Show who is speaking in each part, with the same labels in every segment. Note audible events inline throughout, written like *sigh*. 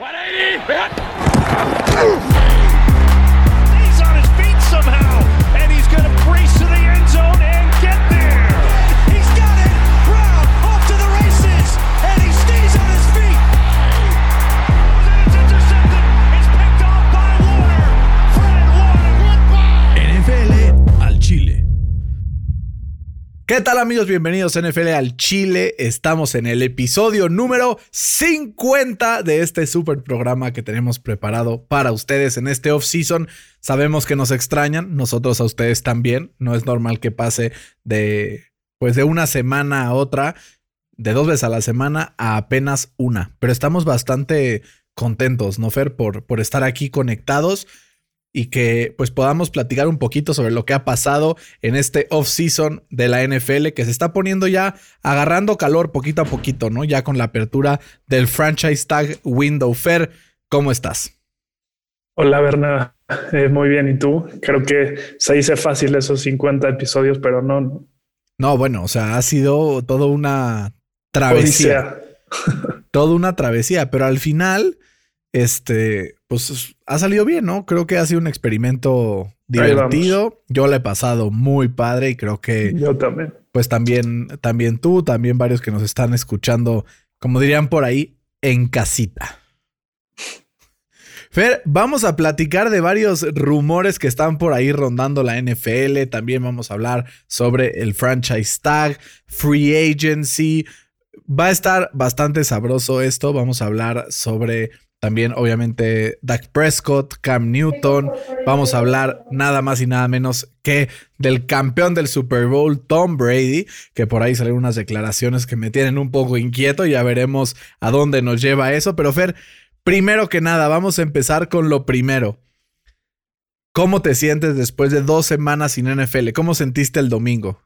Speaker 1: 180! ¿Qué tal amigos? Bienvenidos a NFL al Chile. Estamos en el episodio número 50 de este super programa que tenemos preparado para ustedes en este off-season. Sabemos que nos extrañan, nosotros a ustedes también. No es normal que pase de pues de una semana a otra, de dos veces a la semana a apenas una. Pero estamos bastante contentos, ¿no, Fer? Por, por estar aquí conectados y que pues podamos platicar un poquito sobre lo que ha pasado en este off-season de la NFL que se está poniendo ya agarrando calor poquito a poquito, ¿no? Ya con la apertura del franchise tag window fair. ¿Cómo estás?
Speaker 2: Hola, Berna. Eh, muy bien. ¿Y tú? Creo que se dice fácil esos 50 episodios, pero no.
Speaker 1: No, bueno, o sea, ha sido toda una travesía. toda una travesía, pero al final este, pues ha salido bien, ¿no? Creo que ha sido un experimento divertido. Yo le he pasado muy padre y creo que.
Speaker 2: Yo también.
Speaker 1: Pues también, también tú, también varios que nos están escuchando, como dirían por ahí, en casita. Fer, vamos a platicar de varios rumores que están por ahí rondando la NFL. También vamos a hablar sobre el franchise tag, free agency. Va a estar bastante sabroso esto. Vamos a hablar sobre también, obviamente, Dak Prescott, Cam Newton. Vamos a hablar nada más y nada menos que del campeón del Super Bowl, Tom Brady, que por ahí salieron unas declaraciones que me tienen un poco inquieto. Ya veremos a dónde nos lleva eso. Pero, Fer, primero que nada, vamos a empezar con lo primero. ¿Cómo te sientes después de dos semanas sin NFL? ¿Cómo sentiste el domingo?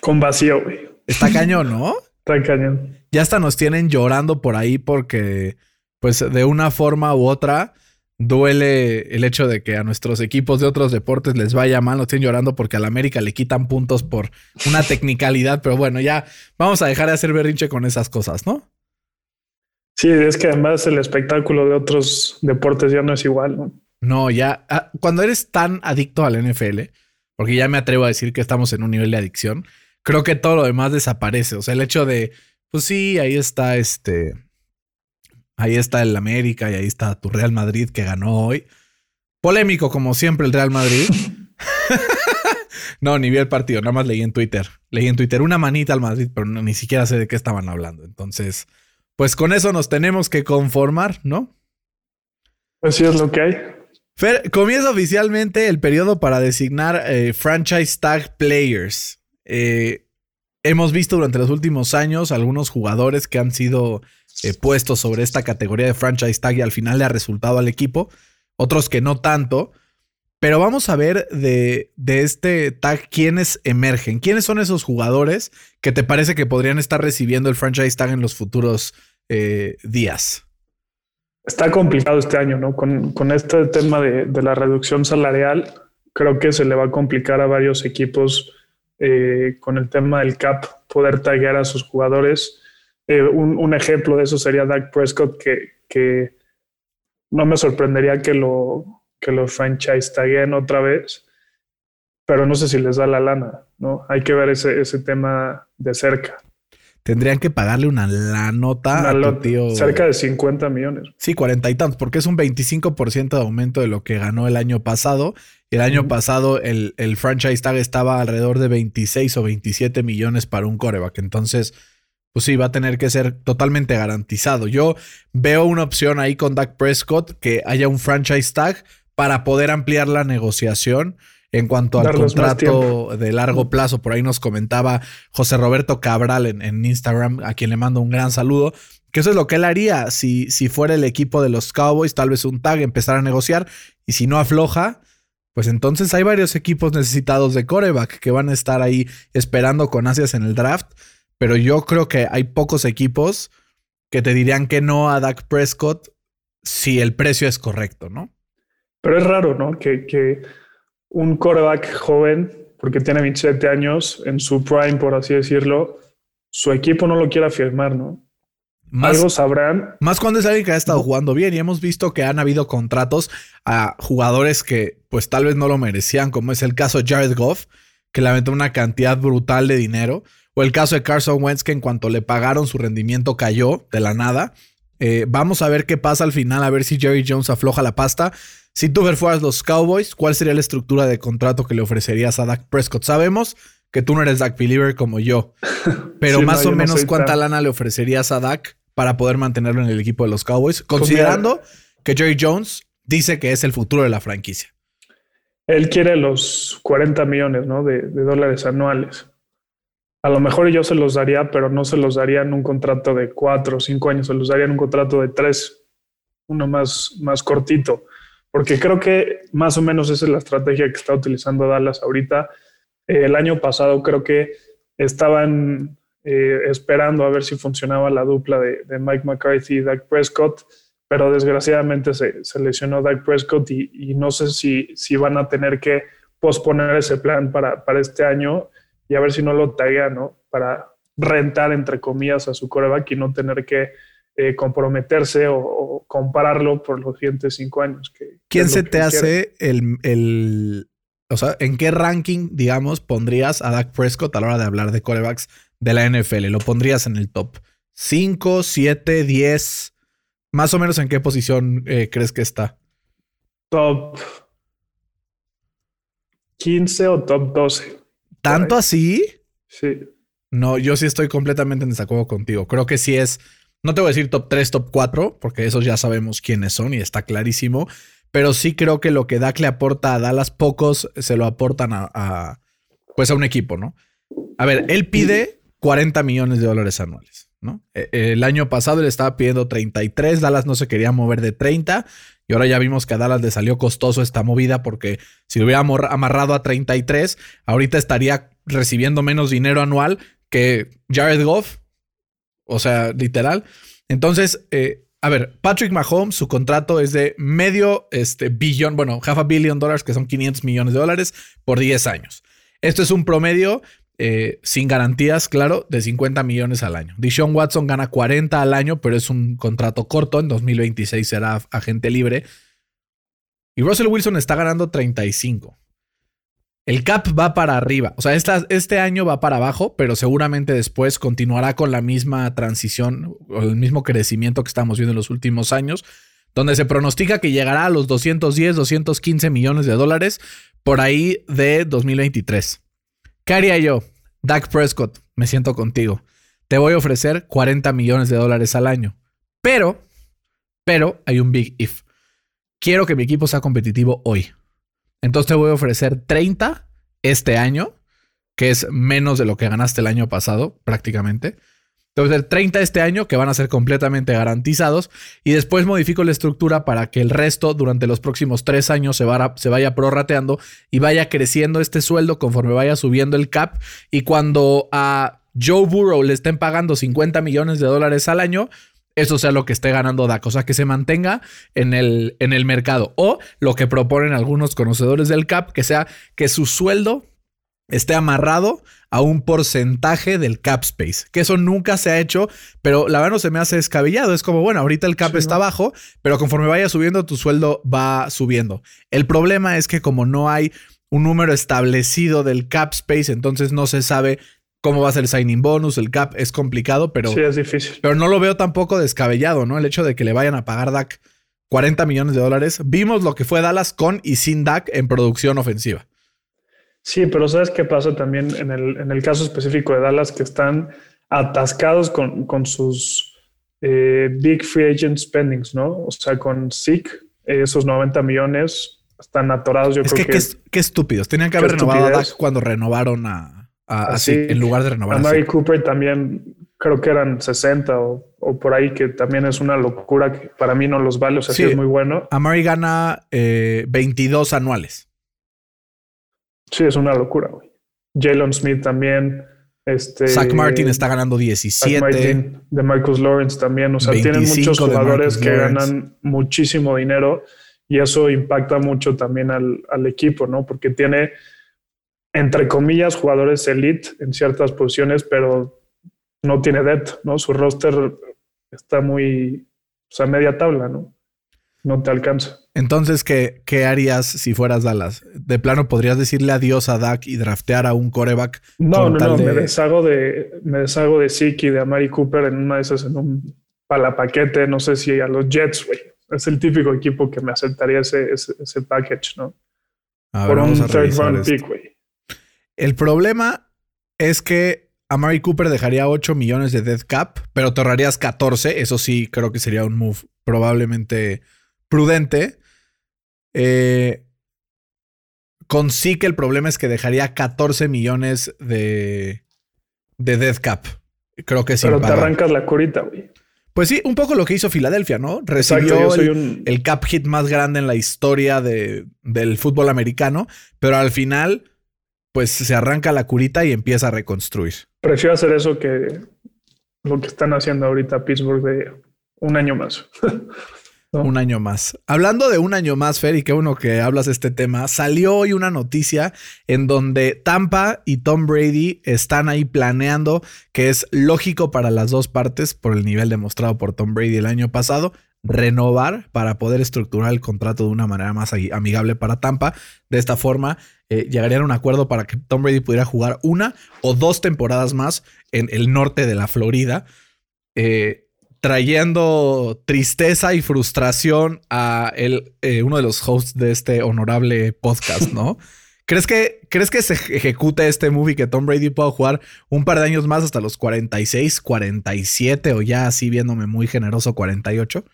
Speaker 2: Con vacío, güey.
Speaker 1: Está cañón, ¿no? *laughs*
Speaker 2: Está cañón.
Speaker 1: Ya hasta nos tienen llorando por ahí porque pues de una forma u otra duele el hecho de que a nuestros equipos de otros deportes les vaya mal, no estén llorando porque a la América le quitan puntos por una tecnicalidad, pero bueno, ya vamos a dejar de hacer berrinche con esas cosas, ¿no?
Speaker 2: Sí, es que además el espectáculo de otros deportes ya no es igual, ¿no?
Speaker 1: No, ya, ah, cuando eres tan adicto al NFL, porque ya me atrevo a decir que estamos en un nivel de adicción, creo que todo lo demás desaparece, o sea, el hecho de, pues sí, ahí está este Ahí está el América y ahí está tu Real Madrid que ganó hoy. Polémico como siempre el Real Madrid. *laughs* no, ni vi el partido, nada más leí en Twitter. Leí en Twitter una manita al Madrid, pero ni siquiera sé de qué estaban hablando. Entonces, pues con eso nos tenemos que conformar, ¿no?
Speaker 2: Así es lo que hay.
Speaker 1: Fer, comienza oficialmente el periodo para designar eh, franchise tag players. Eh, hemos visto durante los últimos años algunos jugadores que han sido eh, puestos sobre esta categoría de franchise tag y al final le ha resultado al equipo, otros que no tanto. Pero vamos a ver de, de este tag quiénes emergen, quiénes son esos jugadores que te parece que podrían estar recibiendo el franchise tag en los futuros eh, días.
Speaker 2: Está complicado este año, ¿no? Con, con este tema de, de, la reducción salarial, creo que se le va a complicar a varios equipos eh, con el tema del cap poder taggear a sus jugadores. Eh, un, ejemplo de eso sería Dak Prescott, que, que no me sorprendería que lo, que lo franchise taguen otra vez, pero no sé si les da la lana, ¿no? Hay que ver ese, ese tema de cerca.
Speaker 1: Tendrían que pagarle una la nota a tu tío.
Speaker 2: Cerca de 50 millones.
Speaker 1: Sí, 40 y tantos, porque es un 25% de aumento de lo que ganó el año pasado. Y el año pasado el, el franchise tag estaba alrededor de 26 o 27 millones para un coreback. Entonces, pues sí, va a tener que ser totalmente garantizado. Yo veo una opción ahí con Dak Prescott que haya un franchise tag para poder ampliar la negociación en cuanto al contrato de largo plazo. Por ahí nos comentaba José Roberto Cabral en, Instagram, a quien le mando un gran saludo. Que eso es lo que él haría si, si fuera el equipo de los Cowboys, tal vez un tag, empezar a negociar. Y si no afloja, pues entonces hay varios equipos necesitados de coreback que van a estar ahí esperando con ansias en el draft pero yo creo que hay pocos equipos que te dirían que no a Dak Prescott si el precio es correcto, ¿no?
Speaker 2: Pero es raro, ¿no? Que, que un quarterback joven, porque tiene 27 años, en su prime, por así decirlo, su equipo no lo quiera firmar, ¿no? Algo sabrán.
Speaker 1: Más cuando es alguien que ha estado jugando bien y hemos visto que han habido contratos a jugadores que pues tal vez no lo merecían, como es el caso de Jared Goff, que le aventó una cantidad brutal de dinero, o el caso de Carson Wentz, que en cuanto le pagaron su rendimiento cayó de la nada. Eh, vamos a ver qué pasa al final, a ver si Jerry Jones afloja la pasta. Si tú fueras los Cowboys, ¿cuál sería la estructura de contrato que le ofrecerías a Dak Prescott? Sabemos que tú no eres Dak Believer como yo, *laughs* pero más o menos cuánta lana le ofrecerías a Dak para poder mantenerlo en el equipo de los Cowboys, considerando que Jerry Jones dice que es el futuro de la franquicia.
Speaker 2: Él quiere los 40 millones de, dólares anuales. A lo mejor yo se los daría, pero no se los daría en un contrato de cuatro o cinco años, se los daría en un contrato de tres, uno más, más cortito, porque creo que más o menos esa es la estrategia que está utilizando Dallas ahorita. Eh, el año pasado creo que estaban eh, esperando a ver si funcionaba la dupla de, Mike McCarthy y Dak Prescott, pero desgraciadamente se, lesionó Dak Prescott y, no sé si, si van a tener que posponer ese plan para, para este año y a ver si no lo taguean, ¿no? Para rentar, entre comillas, a su coreback y no tener que eh, comprometerse o, compararlo por los siguientes cinco años. Que,
Speaker 1: ¿Quién se te hace el, el, o sea, ¿en qué ranking, digamos, pondrías a Dak Prescott a la hora de hablar de corebacks de la NFL? ¿Lo pondrías en el top 5, 7, 10? Más o menos en qué posición eh, crees que está?
Speaker 2: Top 15 o top 12.
Speaker 1: ¿Tanto así?
Speaker 2: Sí.
Speaker 1: No, yo sí estoy completamente en desacuerdo contigo. Creo que sí es, no te voy a decir top 3, top 4, porque esos ya sabemos quiénes son y está clarísimo pero sí creo que lo que Dak le aporta a Dallas, pocos se lo aportan a, pues a un equipo, ¿no? A ver, él pide 40 millones de dólares anuales, ¿no? E, el año pasado él estaba pidiendo 33, Dallas no se quería mover de 30 y ahora ya vimos que a Dallas le salió costoso esta movida porque si lo hubiera amarrado a 33, ahorita estaría recibiendo menos dinero anual que Jared Goff, o sea, literal. Entonces, eh, a ver, Patrick Mahomes, su contrato es de medio este, billón, bueno, half a billion dólares, que son 500 millones de dólares por 10 años. Esto es un promedio eh, sin garantías, claro, de 50 millones al año. Dishon Watson gana 40 al año, pero es un contrato corto. En 2026 será agente libre. Y Russell Wilson está ganando 35. El cap va para arriba. O sea, este año va para abajo, pero seguramente después continuará con la misma transición o el mismo crecimiento que estamos viendo en los últimos años, donde se pronostica que llegará a los 210, 215 millones de dólares por ahí de 2023. ¿Qué haría yo? Dak Prescott, me siento contigo. Te voy a ofrecer 40 millones de dólares al año. Pero, pero hay un big if. Quiero que mi equipo sea competitivo hoy. Entonces te voy a ofrecer 30 este año, que es menos de lo que ganaste el año pasado, prácticamente. A ofrecer 30 este año, que van a ser completamente garantizados. Y después modifico la estructura para que el resto, durante los próximos tres años, se, se vaya prorrateando y vaya creciendo este sueldo conforme vaya subiendo el cap. Y cuando a Joe Burrow le estén pagando 50 millones de dólares al año, eso sea lo que esté ganando Dak, o sea, que se mantenga en el, en el mercado. O lo que proponen algunos conocedores del CAP, que sea que su sueldo esté amarrado a un porcentaje del cap space, que eso nunca se ha hecho, pero la verdad no se me hace descabellado, es como, bueno, ahorita el cap está bajo, pero conforme vaya subiendo, tu sueldo va subiendo. El problema es que como no hay un número establecido del cap space, entonces no se sabe cómo va a ser el signing bonus, el cap es complicado, pero.
Speaker 2: Sí, es difícil.
Speaker 1: Pero no lo veo tampoco descabellado, ¿no? El hecho de que le vayan a pagar Dak 40 millones de dólares. Vimos lo que fue Dallas con y sin Dak en producción ofensiva.
Speaker 2: Sí, pero ¿sabes qué pasa también en el, en el caso específico de Dallas? Que están atascados con, con sus eh, big free agent spendings, ¿no? O sea, con SIC, esos 90 millones están atorados. Yo creo que,
Speaker 1: que, qué estúpidos. Tenían que haber renovado a Dak cuando renovaron a, así, en lugar de renovar. A
Speaker 2: Mary Cooper también creo que eran 60 o, por ahí, que también es una locura que para mí no los vale, o sea, sí, es muy bueno.
Speaker 1: A Mary gana 22 eh, anuales.
Speaker 2: Sí, es una locura, güey. Jalen Smith también. Este,
Speaker 1: Zach Martin está ganando 17. Martin,
Speaker 2: de Marcus Lawrence también. O sea, tienen muchos jugadores que ganan muchísimo dinero y eso impacta mucho también al, al equipo, ¿no? Porque tiene entre comillas, jugadores elite en ciertas posiciones, pero no tiene depth, ¿no? Su roster está muy, o sea, media tabla, ¿no? No te alcanza.
Speaker 1: Entonces, ¿qué, ¿qué harías si fueras Dallas? ¿De plano podrías decirle adiós a Dak y draftear a un coreback?
Speaker 2: No, no, no, me deshago de, me deshago de Siki, de Amari Cooper en una de esas, en un palapaquete, no sé si a los Jets, güey. Es el típico equipo que me aceptaría ese, ese, package, ¿no?
Speaker 1: Por un third round pick, güey. El problema es que Amari Cooper dejaría 8 millones de dead cap, pero te ahorrarías 14. Eso sí, creo que sería un move probablemente prudente. Eh, con sí que el problema es que dejaría 14 millones de, de dead cap. Creo que sí.
Speaker 2: Pero te arrancas la curita, güey.
Speaker 1: Pues sí, un poco lo que hizo Filadelfia, ¿no? Recibió el, cap hit más grande en la historia de, del fútbol americano, pero al final, pues se arranca la curita y empieza a reconstruir.
Speaker 2: Prefiero hacer eso que lo que están haciendo ahorita Pittsburgh de un año más. *laughs*
Speaker 1: Un año más. Hablando de un año más, Fer, y qué bueno que hablas de este tema, salió hoy una noticia en donde Tampa y Tom Brady están ahí planeando, que es lógico para las dos partes por el nivel demostrado por Tom Brady el año pasado, renovar para poder estructurar el contrato de una manera más amigable para Tampa. De esta forma, eh, llegarían a un acuerdo para que Tom Brady pudiera jugar una o dos temporadas más en el norte de la Florida. Eh, trayendo tristeza y frustración a el, eh, uno de los hosts de este honorable podcast, ¿no? *laughs* ¿Crees que, ¿Crees que se ejecute este movie que Tom Brady pueda jugar un par de años más hasta los 46, 47 o ya así viéndome muy generoso 48?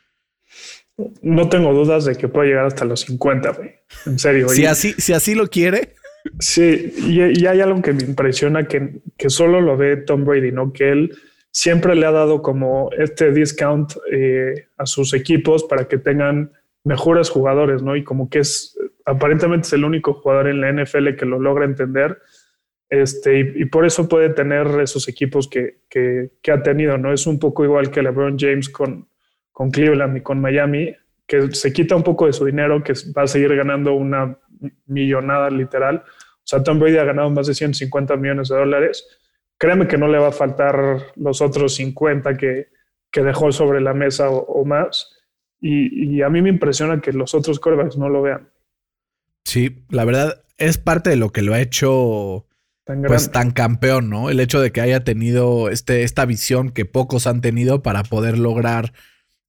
Speaker 2: No tengo dudas de que pueda llegar hasta los 50, güey. En serio.
Speaker 1: Si, así, si así lo quiere.
Speaker 2: Sí, y, y, hay algo que me impresiona que, que solo lo ve Tom Brady, ¿no? Que él siempre le ha dado como este discount eh, a sus equipos para que tengan mejores jugadores, ¿no? Y como que es, aparentemente es el único jugador en la NFL que lo logra entender. Este, y, por eso puede tener esos equipos que, ha tenido, ¿no? Es un poco igual que LeBron James con, con Cleveland y con Miami, que se quita un poco de su dinero, que va a seguir ganando una millonada literal. O sea, Tom Brady ha ganado más de 150 millones de dólares créeme que no le va a faltar los otros 50 que, que dejó sobre la mesa o, más. Y, a mí me impresiona que los otros corebacks no lo vean.
Speaker 1: Sí, la verdad es parte de lo que lo ha hecho tan, pues, tan campeón, ¿no? El hecho de que haya tenido este, esta visión que pocos han tenido para poder lograr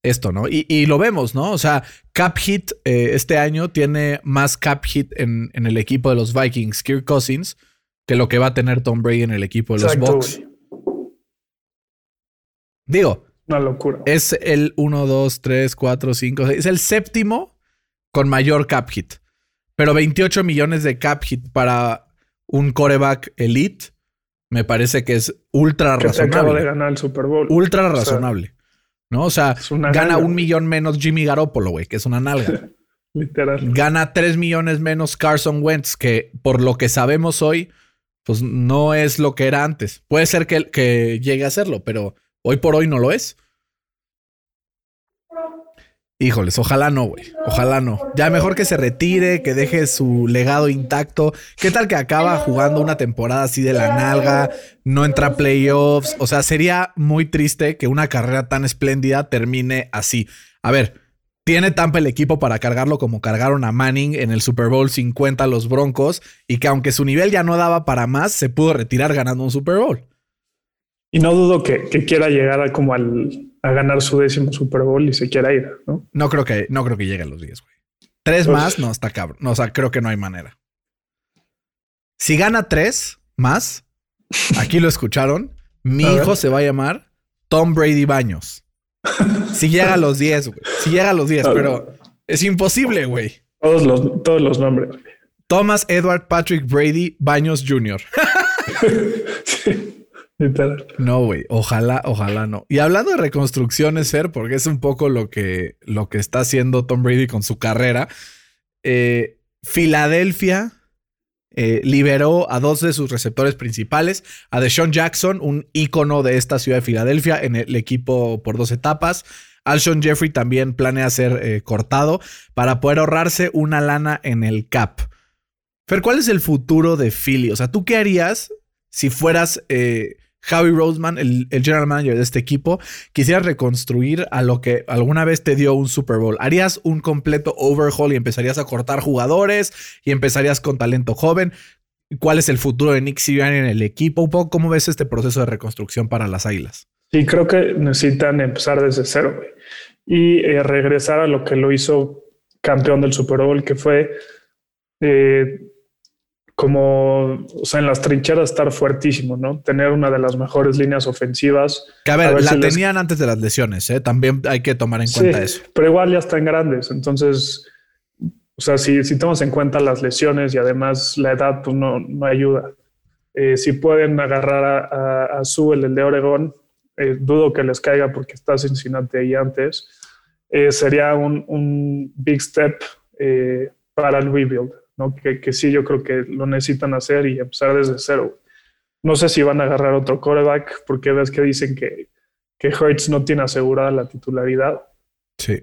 Speaker 1: esto, ¿no? Y, lo vemos, ¿no? O sea, Cap Hit eh, este año tiene más Cap Hit en, en, el equipo de los Vikings, Kirk Cousins, que lo que va a tener Tom Brady en el equipo de los Bucks. Digo,
Speaker 2: una locura.
Speaker 1: Es el 1, 2, 3, 4, 5, 6. Es el séptimo con mayor cap hit. Pero 28 millones de cap hit para un coreback elite me parece que es ultra que razonable.
Speaker 2: acaba de ganar el Super Bowl.
Speaker 1: Ultra razonable. ¿No? O sea, gana un millón menos Jimmy Garoppolo, güey, que es una nalga. *laughs*
Speaker 2: Literal.
Speaker 1: Gana 3 millones menos Carson Wentz, que por lo que sabemos hoy pues no es lo que era antes. Puede ser que, que llegue a serlo, pero hoy por hoy no lo es. Híjoles, ojalá no, güey. Ojalá no. Ya mejor que se retire, que deje su legado intacto. ¿Qué tal que acaba jugando una temporada así de la nalga? No entra a playoffs. O sea, sería muy triste que una carrera tan espléndida termine así. A ver, tiene Tampa el equipo para cargarlo como cargaron a Manning en el Super Bowl 50 los Broncos y que aunque su nivel ya no daba para más, se pudo retirar ganando un Super Bowl.
Speaker 2: Y no dudo que, quiera llegar a como al, a ganar su décimo Super Bowl y se quiera ir, ¿no?
Speaker 1: No creo que, no creo que llegue a los 10, güey. Tres pues más, no, está cabrón. No, o sea, creo que no hay manera. Si gana tres más, aquí lo escucharon, mi *laughs* hijo se va a llamar Tom Brady Baños. Si llega a los 10, güey. Si llega a los 10, pero es imposible, güey.
Speaker 2: Todos los, todos los nombres.
Speaker 1: Thomas Edward Patrick Brady Baños Jr. *laughs* No, güey. Ojalá, ojalá no. Y hablando de reconstrucciones, Ser, porque es un poco lo que, lo que está haciendo Tom Brady con su carrera. Eh, Filadelfia eh, liberó a dos de sus receptores principales, a Deshaun Jackson, un ícono de esta ciudad de Filadelfia en el equipo por dos etapas. Alshon Jeffrey también planea ser eh, cortado para poder ahorrarse una lana en el cap. Fer, ¿cuál es el futuro de Philly? O sea, ¿tú qué harías si fueras eh, Howie Roseman, el, general manager de este equipo, quisiera reconstruir a lo que alguna vez te dio un Super Bowl. ¿Harías un completo overhaul y empezarías a cortar jugadores y empezarías con talento joven? ¿Cuál es el futuro de Nick Sirianni en el equipo? Un poco, ¿cómo ves este proceso de reconstrucción para las Águilas?
Speaker 2: Sí, creo que necesitan empezar desde cero y eh, regresar a lo que lo hizo campeón del Super Bowl, que fue eh, como, o sea, en las trincheras estar fuertísimo, ¿no? Tener una de las mejores líneas ofensivas.
Speaker 1: Que a ver, la tenían antes de las lesiones, ¿eh? También hay que tomar en cuenta eso.
Speaker 2: Pero igual ya están grandes, entonces, o sea, si, si tomamos en cuenta las lesiones y además la edad, pues no, no ayuda. Eh, si pueden agarrar a, a, el de Oregón, eh, dudo que les caiga porque está Cincinnati ahí antes, eh, sería un, un, big step para el rebuild. ¿No? Que, que, sí, yo creo que lo necesitan hacer y empezar desde cero. No sé si van a agarrar otro quarterback, porque ves que dicen que, que Hertz no tiene asegurada la titularidad.
Speaker 1: Sí.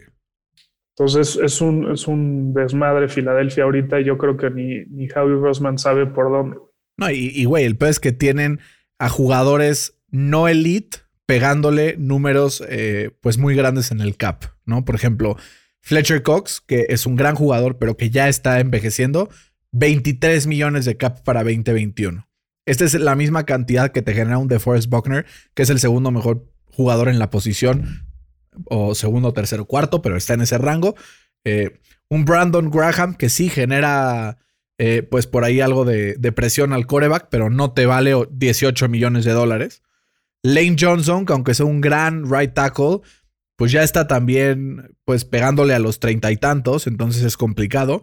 Speaker 2: Entonces es un, es un desmadre Filadelfia ahorita y yo creo que ni, ni Howie Roseman sabe por dónde.
Speaker 1: No, y, güey, el peor es que tienen a jugadores no elite pegándole números eh, pues muy grandes en el cap, ¿no? Por ejemplo, Fletcher Cox, que es un gran jugador, pero que ya está envejeciendo, 23 millones de cap para 2021. Esta es la misma cantidad que te genera un DeForest Buckner, que es el segundo mejor jugador en la posición, o segundo, tercero, cuarto, pero está en ese rango. Eh, un Brandon Graham que sí genera, eh, pues por ahí algo de, de, presión al coreback, pero no te vale 18 millones de dólares. Lane Johnson, que aunque sea un gran right tackle, pues ya está también pues pegándole a los treinta y tantos, entonces es complicado.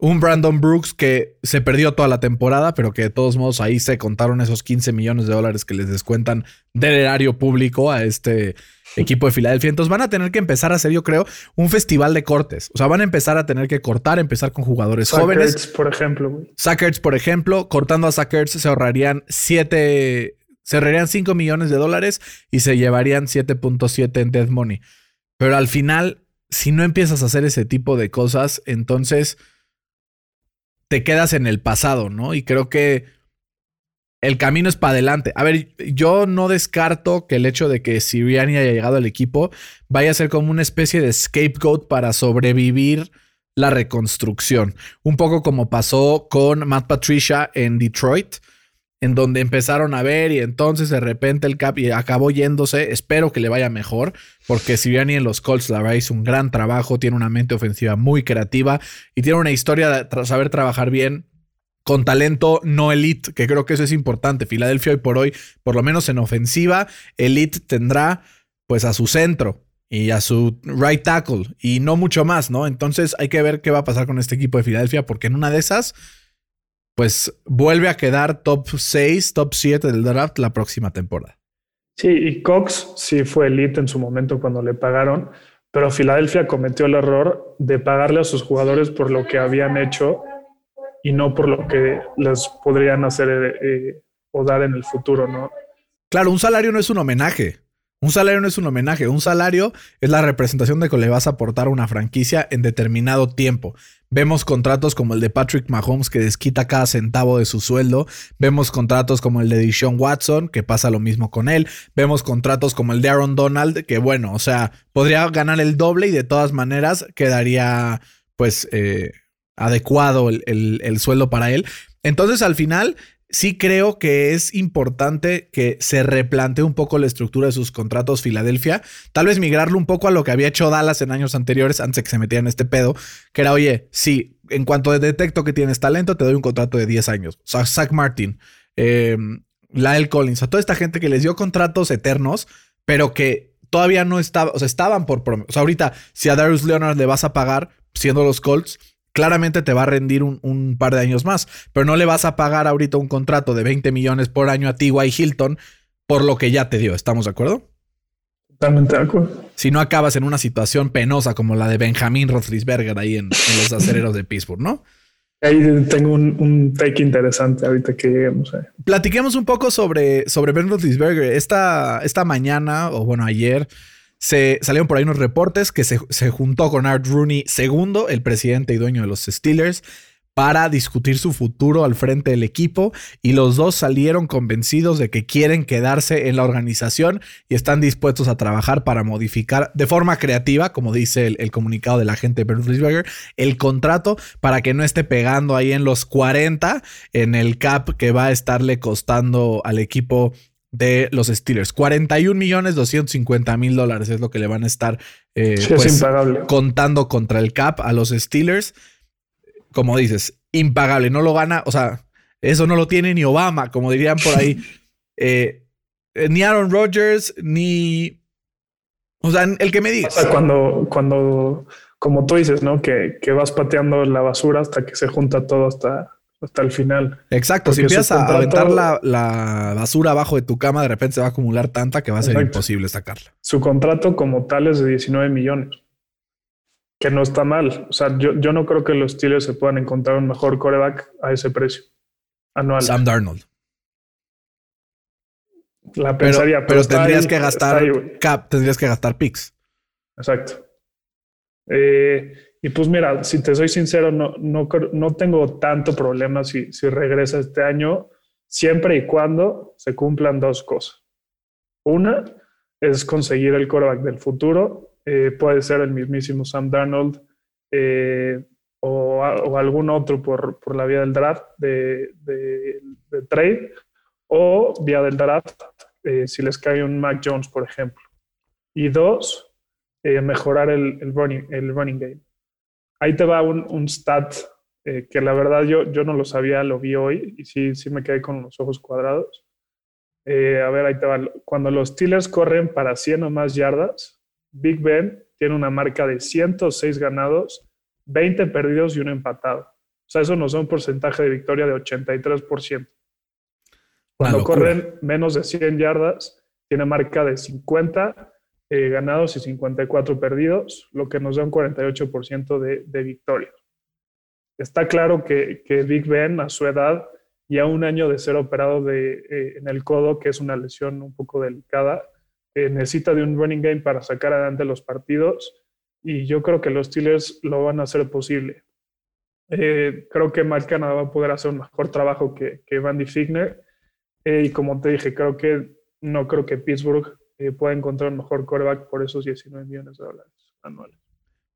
Speaker 1: Un Brandon Brooks que se perdió toda la temporada, pero que de todos modos ahí se contaron esos 15 millones de dólares que les descuentan del erario público a este equipo de Filadelfia. Entonces van a tener que empezar a hacer, yo creo, un festival de cortes. O sea, van a empezar a tener que cortar, empezar con jugadores jóvenes.
Speaker 2: por ejemplo.
Speaker 1: Sackers, por ejemplo, cortando a Sackers se ahorrarían 7 Cerrarían 5 millones de dólares y se llevarían 7.7 en Dead Money. Pero al final, si no empiezas a hacer ese tipo de cosas, entonces te quedas en el pasado, ¿no? Y creo que el camino es para adelante. A ver, yo no descarto que el hecho de que Siriani haya llegado al equipo vaya a ser como una especie de scapegoat para sobrevivir la reconstrucción. Un poco como pasó con Matt Patricia en Detroit en donde empezaron a ver y entonces de repente el Cap y acabó yéndose. Espero que le vaya mejor, porque si bien en los Colts la verdad un gran trabajo, tiene una mente ofensiva muy creativa y tiene una historia de saber trabajar bien con talento no elite, que creo que eso es importante. Filadelfia hoy por hoy, por lo menos en ofensiva, elite tendrá pues a su centro y a su right tackle y no mucho más, ¿no? Entonces hay que ver qué va a pasar con este equipo de Filadelfia, porque en una de esas pues vuelve a quedar top 6, top 7 del draft la próxima temporada.
Speaker 2: Sí, y Cox sí fue elite en su momento cuando le pagaron, pero Filadelfia cometió el error de pagarle a sus jugadores por lo que habían hecho y no por lo que les podrían hacer eh, o dar en el futuro, ¿no?
Speaker 1: Claro, un salario no es un homenaje. Un salario no es un homenaje, un salario es la representación de que le vas a aportar a una franquicia en determinado tiempo. Vemos contratos como el de Patrick Mahomes que desquita cada centavo de su sueldo. Vemos contratos como el de Deshaun Watson, que pasa lo mismo con él. Vemos contratos como el de Aaron Donald, que bueno, o sea, podría ganar el doble y de todas maneras quedaría pues eh, adecuado el sueldo para él. Entonces al final sí creo que es importante que se replantee un poco la estructura de sus contratos Filadelfia. Tal vez migrarlo un poco a lo que había hecho Dallas en años anteriores antes de que se metieran en este pedo, que era, oye, sí, en cuanto detecto que tienes talento, te doy un contrato de 10 años. O Zach Martin, eh, Lyle Collins, a toda esta gente que les dio contratos eternos, pero que todavía no estaba, o sea, estaban por... O sea, ahorita, si a Darius Leonard le vas a pagar, siendo los Colts, claramente te va a rendir un, par de años más, pero no le vas a pagar ahorita un contrato de 20 millones por año a T.Y. Hilton por lo que ya te dio. ¿Estamos de acuerdo?
Speaker 2: Totalmente de acuerdo.
Speaker 1: Si no acabas en una situación penosa como la de Benjamin Roethlisberger ahí en, los acereros de Pittsburgh, ¿no?
Speaker 2: Ahí tengo un, take interesante ahorita que lleguemos.
Speaker 1: Platiquemos un poco sobre, sobre Ben Roethlisberger. Esta, esta mañana, o bueno, ayer, se salieron por ahí unos reportes que se, juntó con Art Rooney, segundo, el presidente y dueño de los Steelers, para discutir su futuro al frente del equipo y los dos salieron convencidos de que quieren quedarse en la organización y están dispuestos a trabajar para modificar de forma creativa, como dice el, comunicado de la gente Bernd el contrato para que no esté pegando ahí en los 40 en el cap que va a estarle costando al equipo de los Steelers. 41 millones 250 mil dólares es lo que le van a estar eh, pues, contando contra el cap a los Steelers como dices, impagable, no lo gana, o sea, eso no lo tiene ni Obama, como dirían por ahí. *laughs* Eh, ni Aaron Rodgers, ni... O sea, el que me digas.
Speaker 2: O sea, cuando, cuando, como tú dices, ¿no? Que, que vas pateando la basura hasta que se junta todo hasta, hasta el final.
Speaker 1: Exacto, si empiezas a aventar la, la, basura abajo de tu cama, de repente se va a acumular tanta que va a ser imposible sacarla.
Speaker 2: Su contrato como tal es de 19 millones que no está mal. O sea, yo, yo no creo que los Steelers se puedan encontrar un mejor coreback a ese precio anual.
Speaker 1: Sam Darnold.
Speaker 2: La pensaría, pero,
Speaker 1: tendrías que gastar cap, tendrías que gastar picks.
Speaker 2: Exacto. Eh, y pues mira, si te soy sincero, no, no, no tengo tanto problema si, si regresa este año, siempre y cuando se cumplan dos cosas. Una es conseguir el coreback del futuro eh, puede ser el mismísimo Sam Darnold eh, o, algún otro por, por, la vía del draft de, de, trade o vía del draft eh, si les cae un Mac Jones, por ejemplo. Y dos, mejorar el, el, running, el running game. Ahí te va un, un stat que la verdad yo, yo no lo sabía, lo vi hoy y sí, sí me quedé con los ojos cuadrados. a ver, ahí te va. Cuando los Steelers corren para 100 o más yardas, Big Ben tiene una marca de 106 ganados, 20 perdidos y un empatado. O sea, eso nos da un porcentaje de victoria de 83%. Cuando corren menos de 100 yardas, tiene marca de 50 eh, ganados y 54 perdidos, lo que nos da un 48% de, de victoria. Está claro que, Big Ben, a su edad, y a un año de ser operado de, eh, en el codo, que es una lesión un poco delicada, eh, necesita de un running game para sacar adelante los partidos y yo creo que los Steelers lo van a hacer posible. Eh, creo que Mike Canada va a poder hacer un mejor trabajo que, que Vandy Figner eh, y como te dije, creo que no creo que Pittsburgh pueda encontrar un mejor quarterback por esos 19 millones de dólares anuales.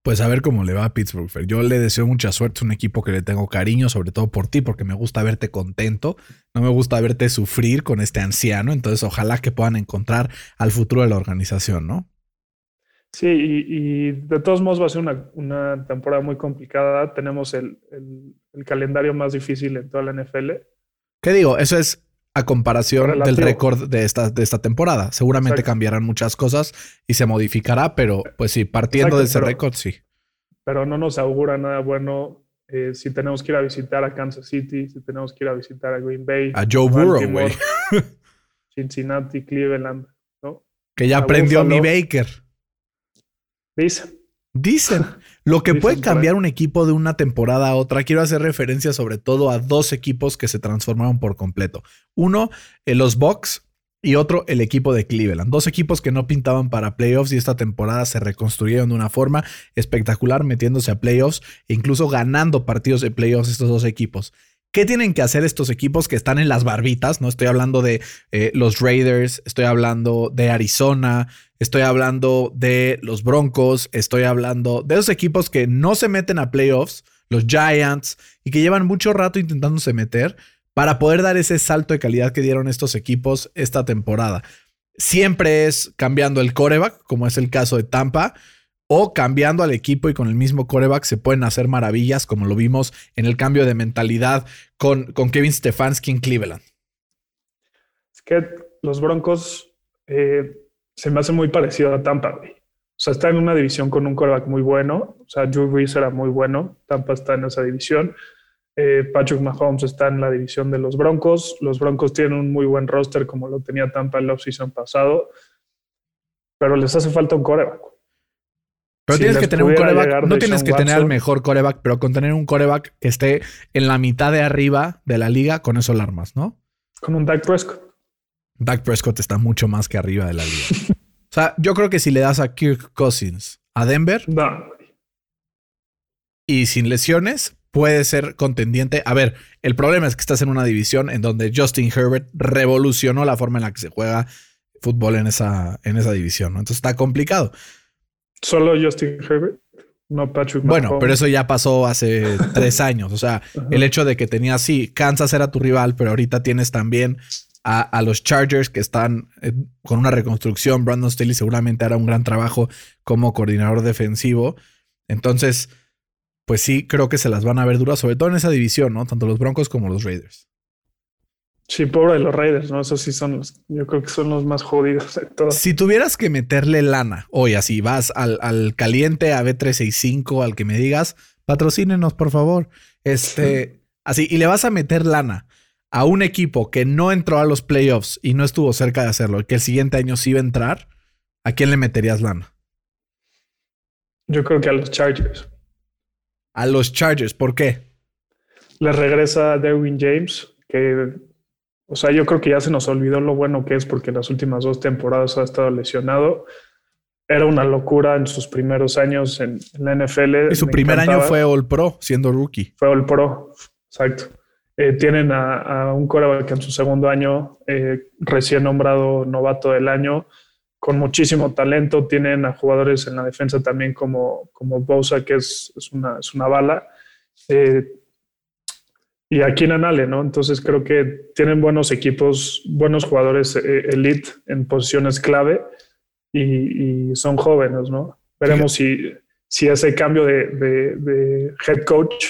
Speaker 1: Pues a ver cómo le va a Pittsburgh. Yo le deseo mucha suerte. Es un equipo que le tengo cariño, sobre todo por ti, porque me gusta verte contento. No me gusta verte sufrir con este anciano. Entonces, ojalá que puedan encontrar al futuro de la organización, ¿no?
Speaker 2: Sí, y, de todos modos va a ser una, temporada muy complicada. Tenemos el, calendario más difícil en toda la NFL.
Speaker 1: ¿Qué digo? Eso es a comparación del récord de esta, de esta temporada. Seguramente cambiarán muchas cosas y se modificará, pero pues sí, partiendo de ese récord, sí.
Speaker 2: Pero no nos augura nada bueno eh, si tenemos que ir a visitar a Kansas City, si tenemos que ir a visitar a Green Bay.
Speaker 1: A Joe Burrow, güey. *laughs*
Speaker 2: Cincinnati, Cleveland, ¿no?
Speaker 1: Que ya aprendió mi Baker.
Speaker 2: Dice.
Speaker 1: Dicen. Lo que puede cambiar un equipo de una temporada a otra, quiero hacer referencia sobre todo a dos equipos que se transformaron por completo. Uno, eh, los Bucks y otro, el equipo de Cleveland. Dos equipos que no pintaban para playoffs y esta temporada se reconstruyeron de una forma espectacular metiéndose a playoffs e incluso ganando partidos de playoffs estos dos equipos. ¿Qué tienen que hacer estos equipos que están en las barbitas? No estoy hablando de eh, los Raiders, estoy hablando de Arizona, estoy hablando de los Broncos, estoy hablando de esos equipos que no se meten a playoffs, los Giants, y que llevan mucho rato intentándose meter para poder dar ese salto de calidad que dieron estos equipos esta temporada. Siempre es cambiando el coreback, como es el caso de Tampa o cambiando al equipo y con el mismo coreback se pueden hacer maravillas, como lo vimos en el cambio de mentalidad con, Kevin Stefanski en Cleveland.
Speaker 2: Es que los Broncos eh, se me hace muy parecido a Tampa. O sea, está en una división con un coreback muy bueno. O sea, Drew Brees era muy bueno. Tampa está en esa división. Eh, Patrick Mahomes está en la división de los Broncos. Los Broncos tienen un muy buen roster como lo tenía Tampa el offseason pasado. Pero les hace falta un coreback.
Speaker 1: Pero tienes que tener un coreback. No tienes que tener el mejor coreback, pero con tener un coreback que esté en la mitad de arriba de la liga, con eso alarmas, ¿no?
Speaker 2: Con un Dak Prescott.
Speaker 1: Dak Prescott está mucho más que arriba de la liga. *laughs* o sea, yo creo que si le das a Kirk Cousins a Denver. Y sin lesiones, puede ser contendiente. A ver, el problema es que estás en una división en donde Justin Herbert revolucionó la forma en la que se juega fútbol en esa, en esa división, ¿no? Entonces está complicado.
Speaker 2: Solo Justin Herbert, no Patrick
Speaker 1: Bueno, pero eso ya pasó hace *laughs* tres años. O sea, el hecho de que tenías, sí, Kansas era tu rival, pero ahorita tienes también a, los Chargers que están eh, con una reconstrucción. Brandon Staley seguramente hará un gran trabajo como coordinador defensivo. Entonces, pues sí, creo que se las van a ver duras, sobre todo en esa división, ¿no? Tanto los Broncos como los Raiders.
Speaker 2: Sí, pobre de los Raiders, ¿no? Esos sí son los, yo creo que son los más jodidos de todos.
Speaker 1: Si tuvieras que meterle lana, hoy así, vas al, al caliente, a B365, al que me digas, patrocínenos, por favor. Este, así, y le vas a meter lana a un equipo que no entró a los playoffs y no estuvo cerca de hacerlo, y que el siguiente año sí iba a entrar, ¿a quién le meterías lana?
Speaker 2: Yo creo que a los Chargers.
Speaker 1: A los Chargers, ¿por qué?
Speaker 2: Le regresa Derwin James, que, o sea, yo creo que ya se nos olvidó lo bueno que es porque las últimas dos temporadas ha estado lesionado. Era una locura en sus primeros años en, la NFL.
Speaker 1: Y su primer año fue All Pro, siendo rookie.
Speaker 2: Fue All Pro, exacto. Eh, tienen a, un coreback en su segundo año, eh, recién nombrado novato del año, con muchísimo talento. Tienen a jugadores en la defensa también como, como Bosa, que es, es, una, es una, bala. Eh, y aquí en Anale, ¿no? Entonces creo que tienen buenos equipos, buenos jugadores elite en posiciones clave y, son jóvenes, ¿no? Veremos si, si ese cambio de, de, de head coach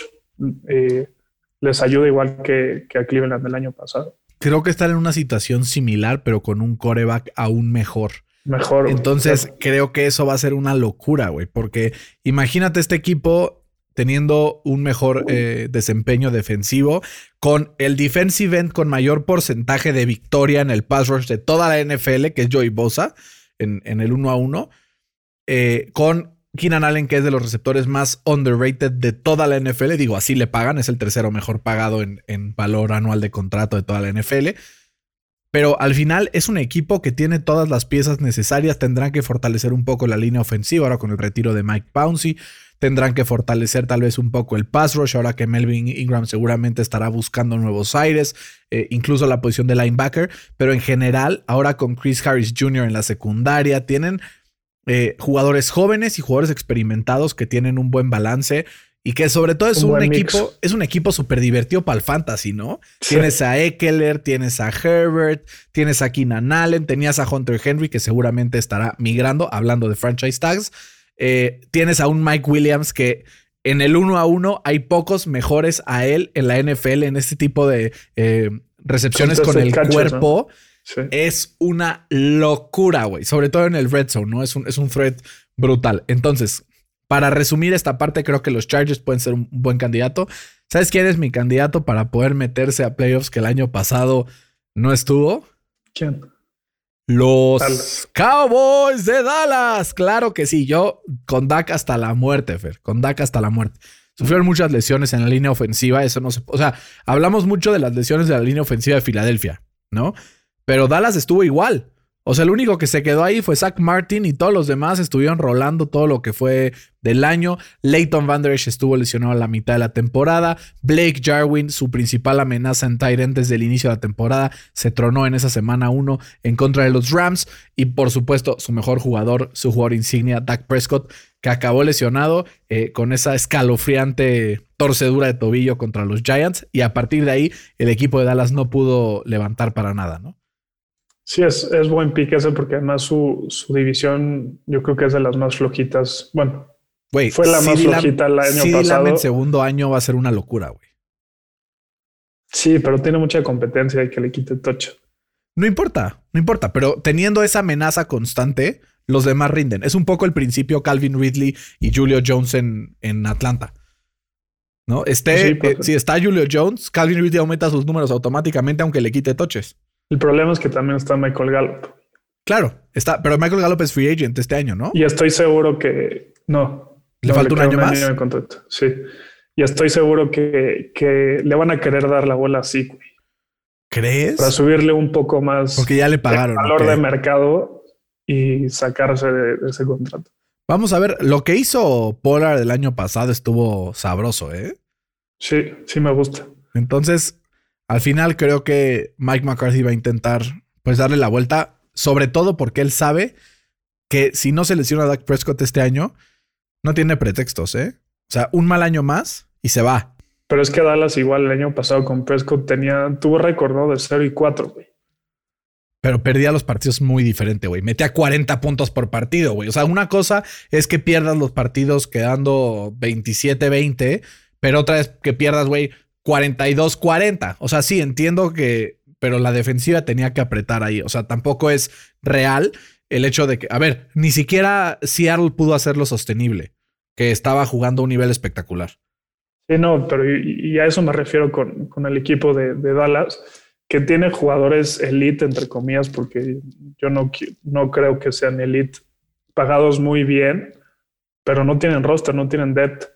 Speaker 2: les ayuda igual que, a Cleveland el año pasado.
Speaker 1: Creo que están en una situación similar, pero con un coreback aún mejor.
Speaker 2: Mejor.
Speaker 1: Entonces, creo que eso va a ser una locura, güey, porque imagínate este equipo teniendo un mejor eh, desempeño defensivo, con el defensive end con mayor porcentaje de victoria en el pass rush de toda la NFL, que es Joey Bosa, en, en el 1 a 1, eh, con Keenan Allen, que es de los receptores más underrated de toda la NFL, digo, así le pagan, es el tercero mejor pagado en, valor anual de contrato de toda la NFL. Pero al final es un equipo que tiene todas las piezas necesarias. Tendrán que fortalecer un poco la línea ofensiva ahora con el retiro de Mike Pouncey. Tendrán que fortalecer tal vez un poco el pass rush ahora que Melvin Ingram seguramente estará buscando nuevos aires, eh, incluso la posición de linebacker. Pero en general, ahora con Chris Harris Jr. en la secundaria, tienen eh, jugadores jóvenes y jugadores experimentados que tienen un buen balance y que sobre todo es un, equipo, es un equipo súper divertido para el fantasy, ¿no? Tienes a Eckler, tienes a Herbert, tienes a Keenan Allen, tenías a Hunter Henry que seguramente estará migrando, hablando de franchise tags. Eh, tienes a un Mike Williams que en el uno a uno hay pocos mejores a él en la NFL en este tipo de eh, recepciones con el cuerpo. Es una locura, güey. Sobre todo en el red zone, ¿no? Es un, es un threat brutal. Entonces, para resumir esta parte, creo que los Chargers pueden ser un buen candidato. ¿Sabes quién es mi candidato para poder meterse a playoffs que el año pasado no estuvo?
Speaker 2: ¿Quién?
Speaker 1: Los Cowboys de Dallas. Claro que sí. Yo con Dak hasta la muerte, Fer. Con Dak hasta la muerte. Sufrieron muchas lesiones en la línea ofensiva. Eso no se. O sea, hablamos mucho de las lesiones de la línea ofensiva de Filadelfia, ¿no? Pero Dallas estuvo igual. O sea, el único que se quedó ahí fue Zach Martin y todos los demás estuvieron rolando todo lo que fue del año. Leighton Van Der Esch estuvo lesionado a la mitad de la temporada. Blake Jarwin, su principal amenaza en Tyrant desde el inicio de la temporada, se tronó en esa semana 1 en contra de los Rams. Y por supuesto, su mejor jugador, su jugador insignia, Dak Prescott, que acabó lesionado eh, con esa escalofriante torcedura de tobillo contra los Giants. Y a partir de ahí, el equipo de Dallas no pudo levantar para nada, ¿no?
Speaker 2: Sí, es, es buen pick ese porque además su, su, división yo creo que es de las más flojitas. Bueno, fue la más flojita el año pasado.
Speaker 1: en segundo año va a ser una locura, güey.
Speaker 2: Sí, pero tiene mucha competencia y que le quite tocho.
Speaker 1: No importa, no importa, pero teniendo esa amenaza constante, los demás rinden. Es un poco el principio Calvin Ridley y Julio Jones en, en Atlanta. ¿No? Este, pues, si está Julio Jones, Calvin Ridley aumenta sus números automáticamente aunque le quite toches.
Speaker 2: El problema es que también está Michael Gallup.
Speaker 1: Claro, está, pero Michael Gallup es free agent este año, ¿no?
Speaker 2: Y estoy seguro que no.
Speaker 1: ¿Le falta un año más?
Speaker 2: Sí. Y estoy seguro que, que, le van a querer dar la bola así, güey.
Speaker 1: ¿Crees?
Speaker 2: Para subirle un poco más.
Speaker 1: Porque ya le pagaron.
Speaker 2: El valor de mercado y sacarse de, ese contrato.
Speaker 1: Vamos a ver, lo que hizo Polar el año pasado estuvo sabroso, ¿eh?
Speaker 2: Sí, sí me gusta.
Speaker 1: Entonces, al final creo que Mike McCarthy va a intentar pues darle la vuelta, sobre todo porque él sabe que si no se lesiona a Dak Prescott este año, no tiene pretextos, ¿eh? O sea, un mal año más y se va.
Speaker 2: Pero es que Dallas igual el año pasado con Prescott tenía, tuvo récord, ¿no? De 0 y 4, güey.
Speaker 1: Pero perdía los partidos muy diferente, güey. Metía 40 puntos por partido, güey. O sea, una cosa es que pierdas los partidos quedando 27-20, pero otra es que pierdas, güey, 42-40. O sea, sí, entiendo que, pero la defensiva tenía que apretar ahí. O sea, tampoco es real el hecho de que, a ver, ni siquiera Seattle pudo hacerlo sostenible, que estaba jugando a un nivel espectacular.
Speaker 2: Sí, no, pero y, a eso me refiero con, con el equipo de, Dallas, que tiene jugadores elite, entre comillas, porque yo no, no creo que sean elite, pagados muy bien, pero no tienen roster, no tienen depth.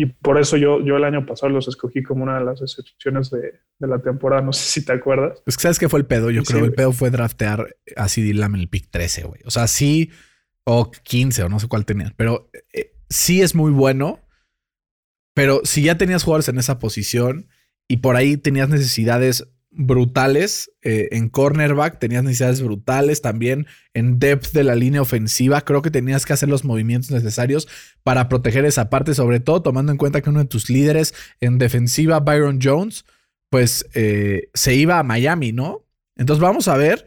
Speaker 2: Y por eso yo, yo el año pasado los escogí como una de las excepciones de, de la temporada. No sé si te acuerdas.
Speaker 1: Es que sabes qué fue el pedo. Yo creo que el pedo fue draftear a CD Lamb en el pick 13, güey. O sea, sí, o 15, o no sé cuál tenía, pero eh, sí es muy bueno. Pero si ya tenías jugadores en esa posición y por ahí tenías necesidades brutales eh, en cornerback, tenías necesidades brutales también en depth de la línea ofensiva. Creo que tenías que hacer los movimientos necesarios para proteger esa parte, sobre todo tomando en cuenta que uno de tus líderes en defensiva, Byron Jones, pues eh, se iba a Miami, ¿no? Entonces vamos a ver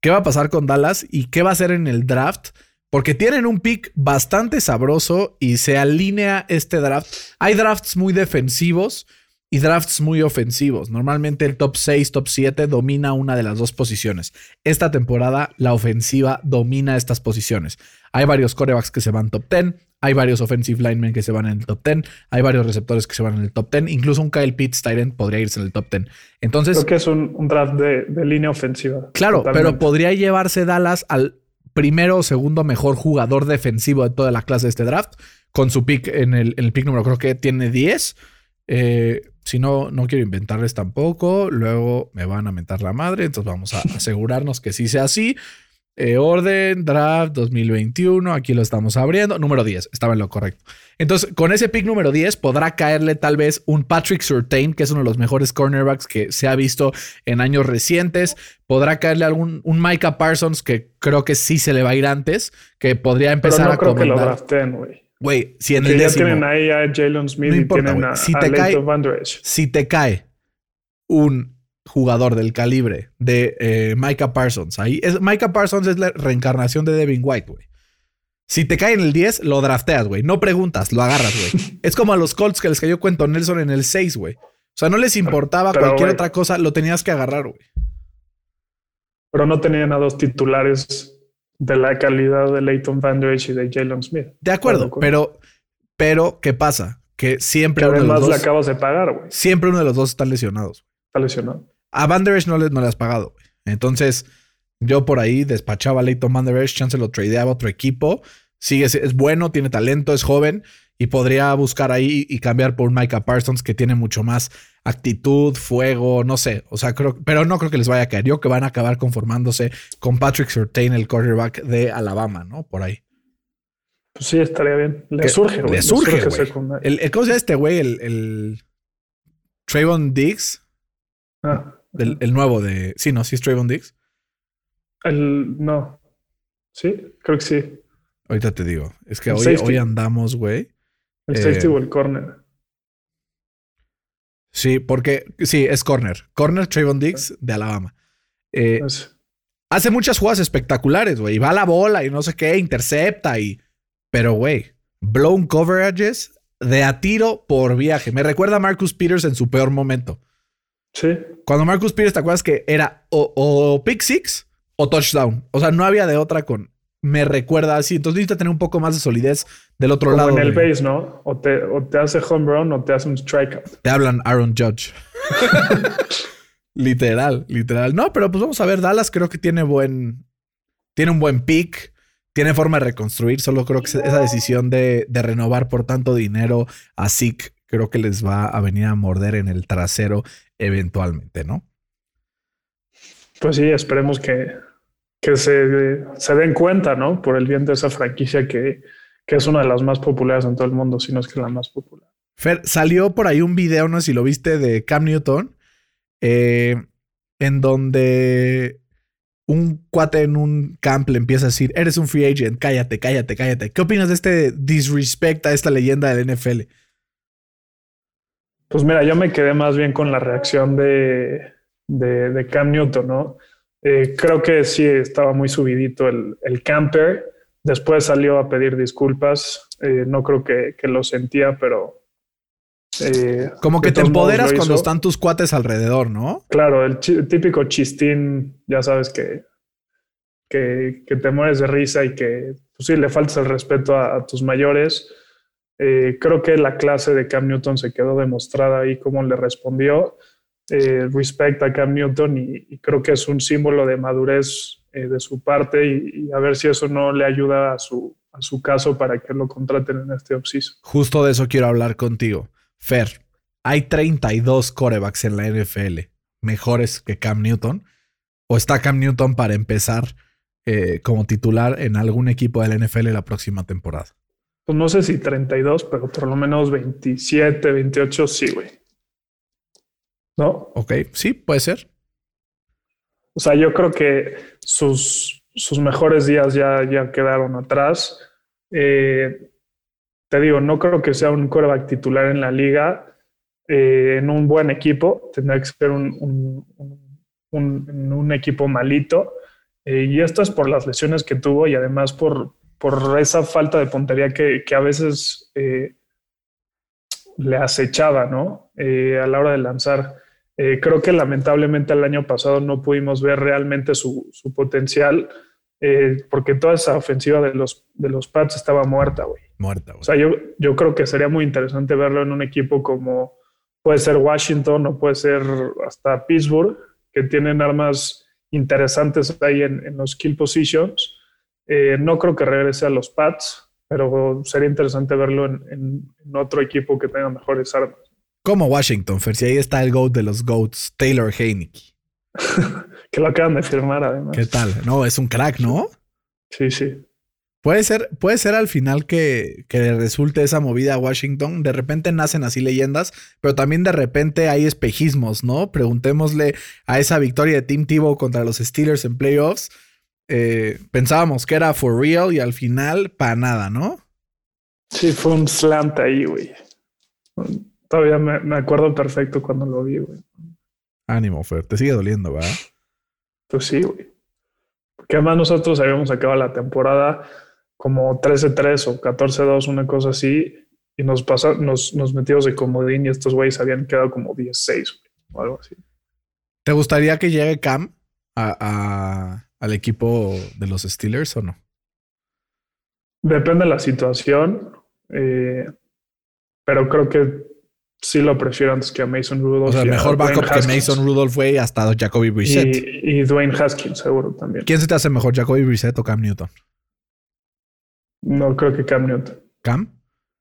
Speaker 1: qué va a pasar con Dallas y qué va a hacer en el draft. Porque tienen un pick bastante sabroso y se alinea este draft. Hay drafts muy defensivos y drafts muy ofensivos. Normalmente el top 6, top 7 domina una de las dos posiciones. Esta temporada la ofensiva domina estas posiciones. Hay varios corebacks que se van top 10, hay varios offensive linemen que se van en el top 10, hay varios receptores que se van en el top 10, incluso un Kyle Pitts Tyrant podría irse en el top 10. Entonces,
Speaker 2: creo que es un, draft de, línea ofensiva.
Speaker 1: Claro, pero podría llevarse Dallas al primero o segundo mejor jugador defensivo de toda la clase de este draft con su pick en el, en el pick número creo que tiene 10. Eh, si no, no quiero inventarles tampoco. Luego me van a mentar la madre. Entonces vamos a *laughs* asegurarnos que sí sea así. Eh, orden, draft 2021. Aquí lo estamos abriendo. Número 10. Estaba en lo correcto. Entonces, con ese pick número 10 podrá caerle tal vez un Patrick Surtain, que es uno de los mejores cornerbacks que se ha visto en años recientes. Podrá caerle algún un Micah Parsons, que creo que sí se le va a ir antes, que podría empezar
Speaker 2: no
Speaker 1: a
Speaker 2: creo que lo draften, güey.
Speaker 1: Güey, si en el
Speaker 2: ya tienen ahí a Jalen Smith y tienen a,
Speaker 1: si te cae, Si te cae un jugador del calibre de eh, Micah Parsons, ahí es, Micah Parsons es la reencarnación de Devin White, güey. Si te cae en el 10, lo drafteas, güey. No preguntas, lo agarras, güey. *laughs* es como a los Colts que les cayó cuento Nelson en el 6, güey. O sea, no les importaba cualquier otra cosa, lo tenías que agarrar, güey.
Speaker 2: Pero no tenían a dos titulares de la calidad de Leighton Van Der y de Jalen Smith.
Speaker 1: De acuerdo, pero, pero, ¿qué pasa? Que siempre
Speaker 2: uno de los dos, le acabas de pagar, güey.
Speaker 1: Siempre uno de los dos está lesionados.
Speaker 2: Está lesionado.
Speaker 1: A Van Der no le, no le has pagado, güey. Entonces, yo por ahí despachaba a Leighton Van Der chance lo tradeaba a otro equipo. Sigue, es bueno, tiene talento, es joven y podría buscar ahí y cambiar por un Micah Parsons que tiene mucho más actitud, fuego, no sé. O sea, creo, pero no creo que les vaya a caer. Yo que van a acabar conformándose con Patrick Surtain, el quarterback de Alabama, ¿no? Por ahí.
Speaker 2: Pues sí, estaría bien. Le surge,
Speaker 1: güey. Le surge, güey. El, el, ¿Cómo se llama este güey? El, el Trayvon Diggs.
Speaker 2: Ah.
Speaker 1: El, el, nuevo de. Sí, no, sí es Trayvon Diggs.
Speaker 2: El. No. Sí, creo que sí.
Speaker 1: Ahorita te digo. Es que hoy, hoy andamos, güey.
Speaker 2: El safety o el corner.
Speaker 1: Sí, porque sí, es corner. Corner Trayvon Diggs de Alabama. Eh, hace muchas jugadas espectaculares, güey. Va a la bola y no sé qué, intercepta y. Pero, güey, blown coverages de a tiro por viaje. Me recuerda a Marcus Peters en su peor momento.
Speaker 2: Sí.
Speaker 1: Cuando Marcus Peters, ¿te acuerdas que era o, o pick six o touchdown? O sea, no había de otra con me recuerda así. Entonces necesita tener un poco más de solidez del otro
Speaker 2: Como
Speaker 1: lado.
Speaker 2: en el base, ¿no? O te, o te hace home run o te hace un strikeout.
Speaker 1: Te hablan Aaron Judge. *laughs* literal, literal. No, pero pues vamos a ver. Dallas creo que tiene buen. Tiene un buen pick. Tiene forma de reconstruir. Solo creo que esa decisión de, de renovar por tanto dinero a Zeke creo que les va a venir a morder en el trasero eventualmente, ¿no?
Speaker 2: Pues sí, esperemos que, que se, se, den cuenta, ¿no? Por el bien de esa franquicia que, que, es una de las más populares en todo el mundo, si no es que la más popular.
Speaker 1: Fer, salió por ahí un video, no sé si lo viste, de Cam Newton, eh, en donde un cuate en un camp le empieza a decir, eres un free agent, cállate, cállate, cállate. ¿Qué opinas de este disrespect a esta leyenda del NFL?
Speaker 2: Pues mira, yo me quedé más bien con la reacción de, de, Cam Newton, ¿no? Eh, creo que sí estaba muy subidito el, el, camper. Después salió a pedir disculpas. Eh, no creo que, que, lo sentía, pero
Speaker 1: eh, Como que te empoderas cuando están tus cuates alrededor, ¿no?
Speaker 2: Claro, el, típico chistín, ya sabes que, que, te mueres de risa y que pues sí le faltas el respeto a, tus mayores. Creo que la clase de Cam Newton se quedó demostrada ahí cómo le respondió. Eh, respect a Cam Newton y, creo que es un símbolo de madurez de su parte y, a ver si eso no le ayuda a su, a su caso para que lo contraten en este offseason.
Speaker 1: Justo de eso quiero hablar contigo. Fer, hay 32 corebacks en la NFL mejores que Cam Newton. ¿O está Cam Newton para empezar eh, como titular en algún equipo de la NFL la próxima temporada?
Speaker 2: Pues no sé si 32, pero por lo menos 27, 28, sí, güey. ¿No?
Speaker 1: Ok, sí, puede ser.
Speaker 2: O sea, yo creo que sus, sus mejores días ya, ya quedaron atrás. Eh, te digo, no creo que sea un coreback titular en la liga. Eh, en un buen equipo, tendrá que ser un, un, equipo malito. Eh, y esto es por las lesiones que tuvo y además por, por esa falta de puntería que, a veces le acechaba, ¿no? a la hora de lanzar. Creo que lamentablemente el año pasado no pudimos ver realmente su, su potencial porque toda esa ofensiva de los, de los Pats estaba muerta, güey.
Speaker 1: Muerta.
Speaker 2: O sea, yo, yo creo que sería muy interesante verlo en un equipo como puede ser Washington o puede ser hasta Pittsburgh, que tienen armas interesantes ahí en, los kill positions. Eh, no creo que regrese a los Pats, pero sería interesante verlo en, otro equipo que tenga mejores armas.
Speaker 1: Como Washington, Fer, si ahí está el GOAT de los GOATs, Taylor Heineke. *laughs*
Speaker 2: que lo acaban de firmar además.
Speaker 1: ¿Qué tal? No, es un crack, ¿no?
Speaker 2: Sí, sí.
Speaker 1: Puede ser, puede ser al final que, que resulte esa movida a Washington. De repente nacen así leyendas, pero también de repente hay espejismos, ¿no? Preguntémosle a esa victoria de Team Tebow contra los Steelers en playoffs. Eh, pensábamos que era for real y al final para nada, ¿no?
Speaker 2: Sí, fue un slant ahí, güey. Todavía me, me, acuerdo perfecto cuando lo vi, güey.
Speaker 1: Ánimo, Fer. Te sigue doliendo, ¿verdad?
Speaker 2: Pues sí, güey. Porque además nosotros habíamos acabado la temporada como 13-3 o 14-2, una cosa así, y nos, pasa, nos, nos metimos de comodín y estos güeyes habían quedado como 16 o algo así.
Speaker 1: ¿Te gustaría que llegue Cam a, al equipo de los Steelers o no?
Speaker 2: Depende de la situación, eh, pero creo que sí lo prefiero antes que a Mason Rudolph.
Speaker 1: O sea, mejor backup que Mason Rudolph fue hasta Jacoby Brissett.
Speaker 2: Y, y, Dwayne Haskins, seguro también.
Speaker 1: ¿Quién se te hace mejor, Jacoby Brissett o Cam Newton?
Speaker 2: No, creo que Cam Newton.
Speaker 1: ¿Cam?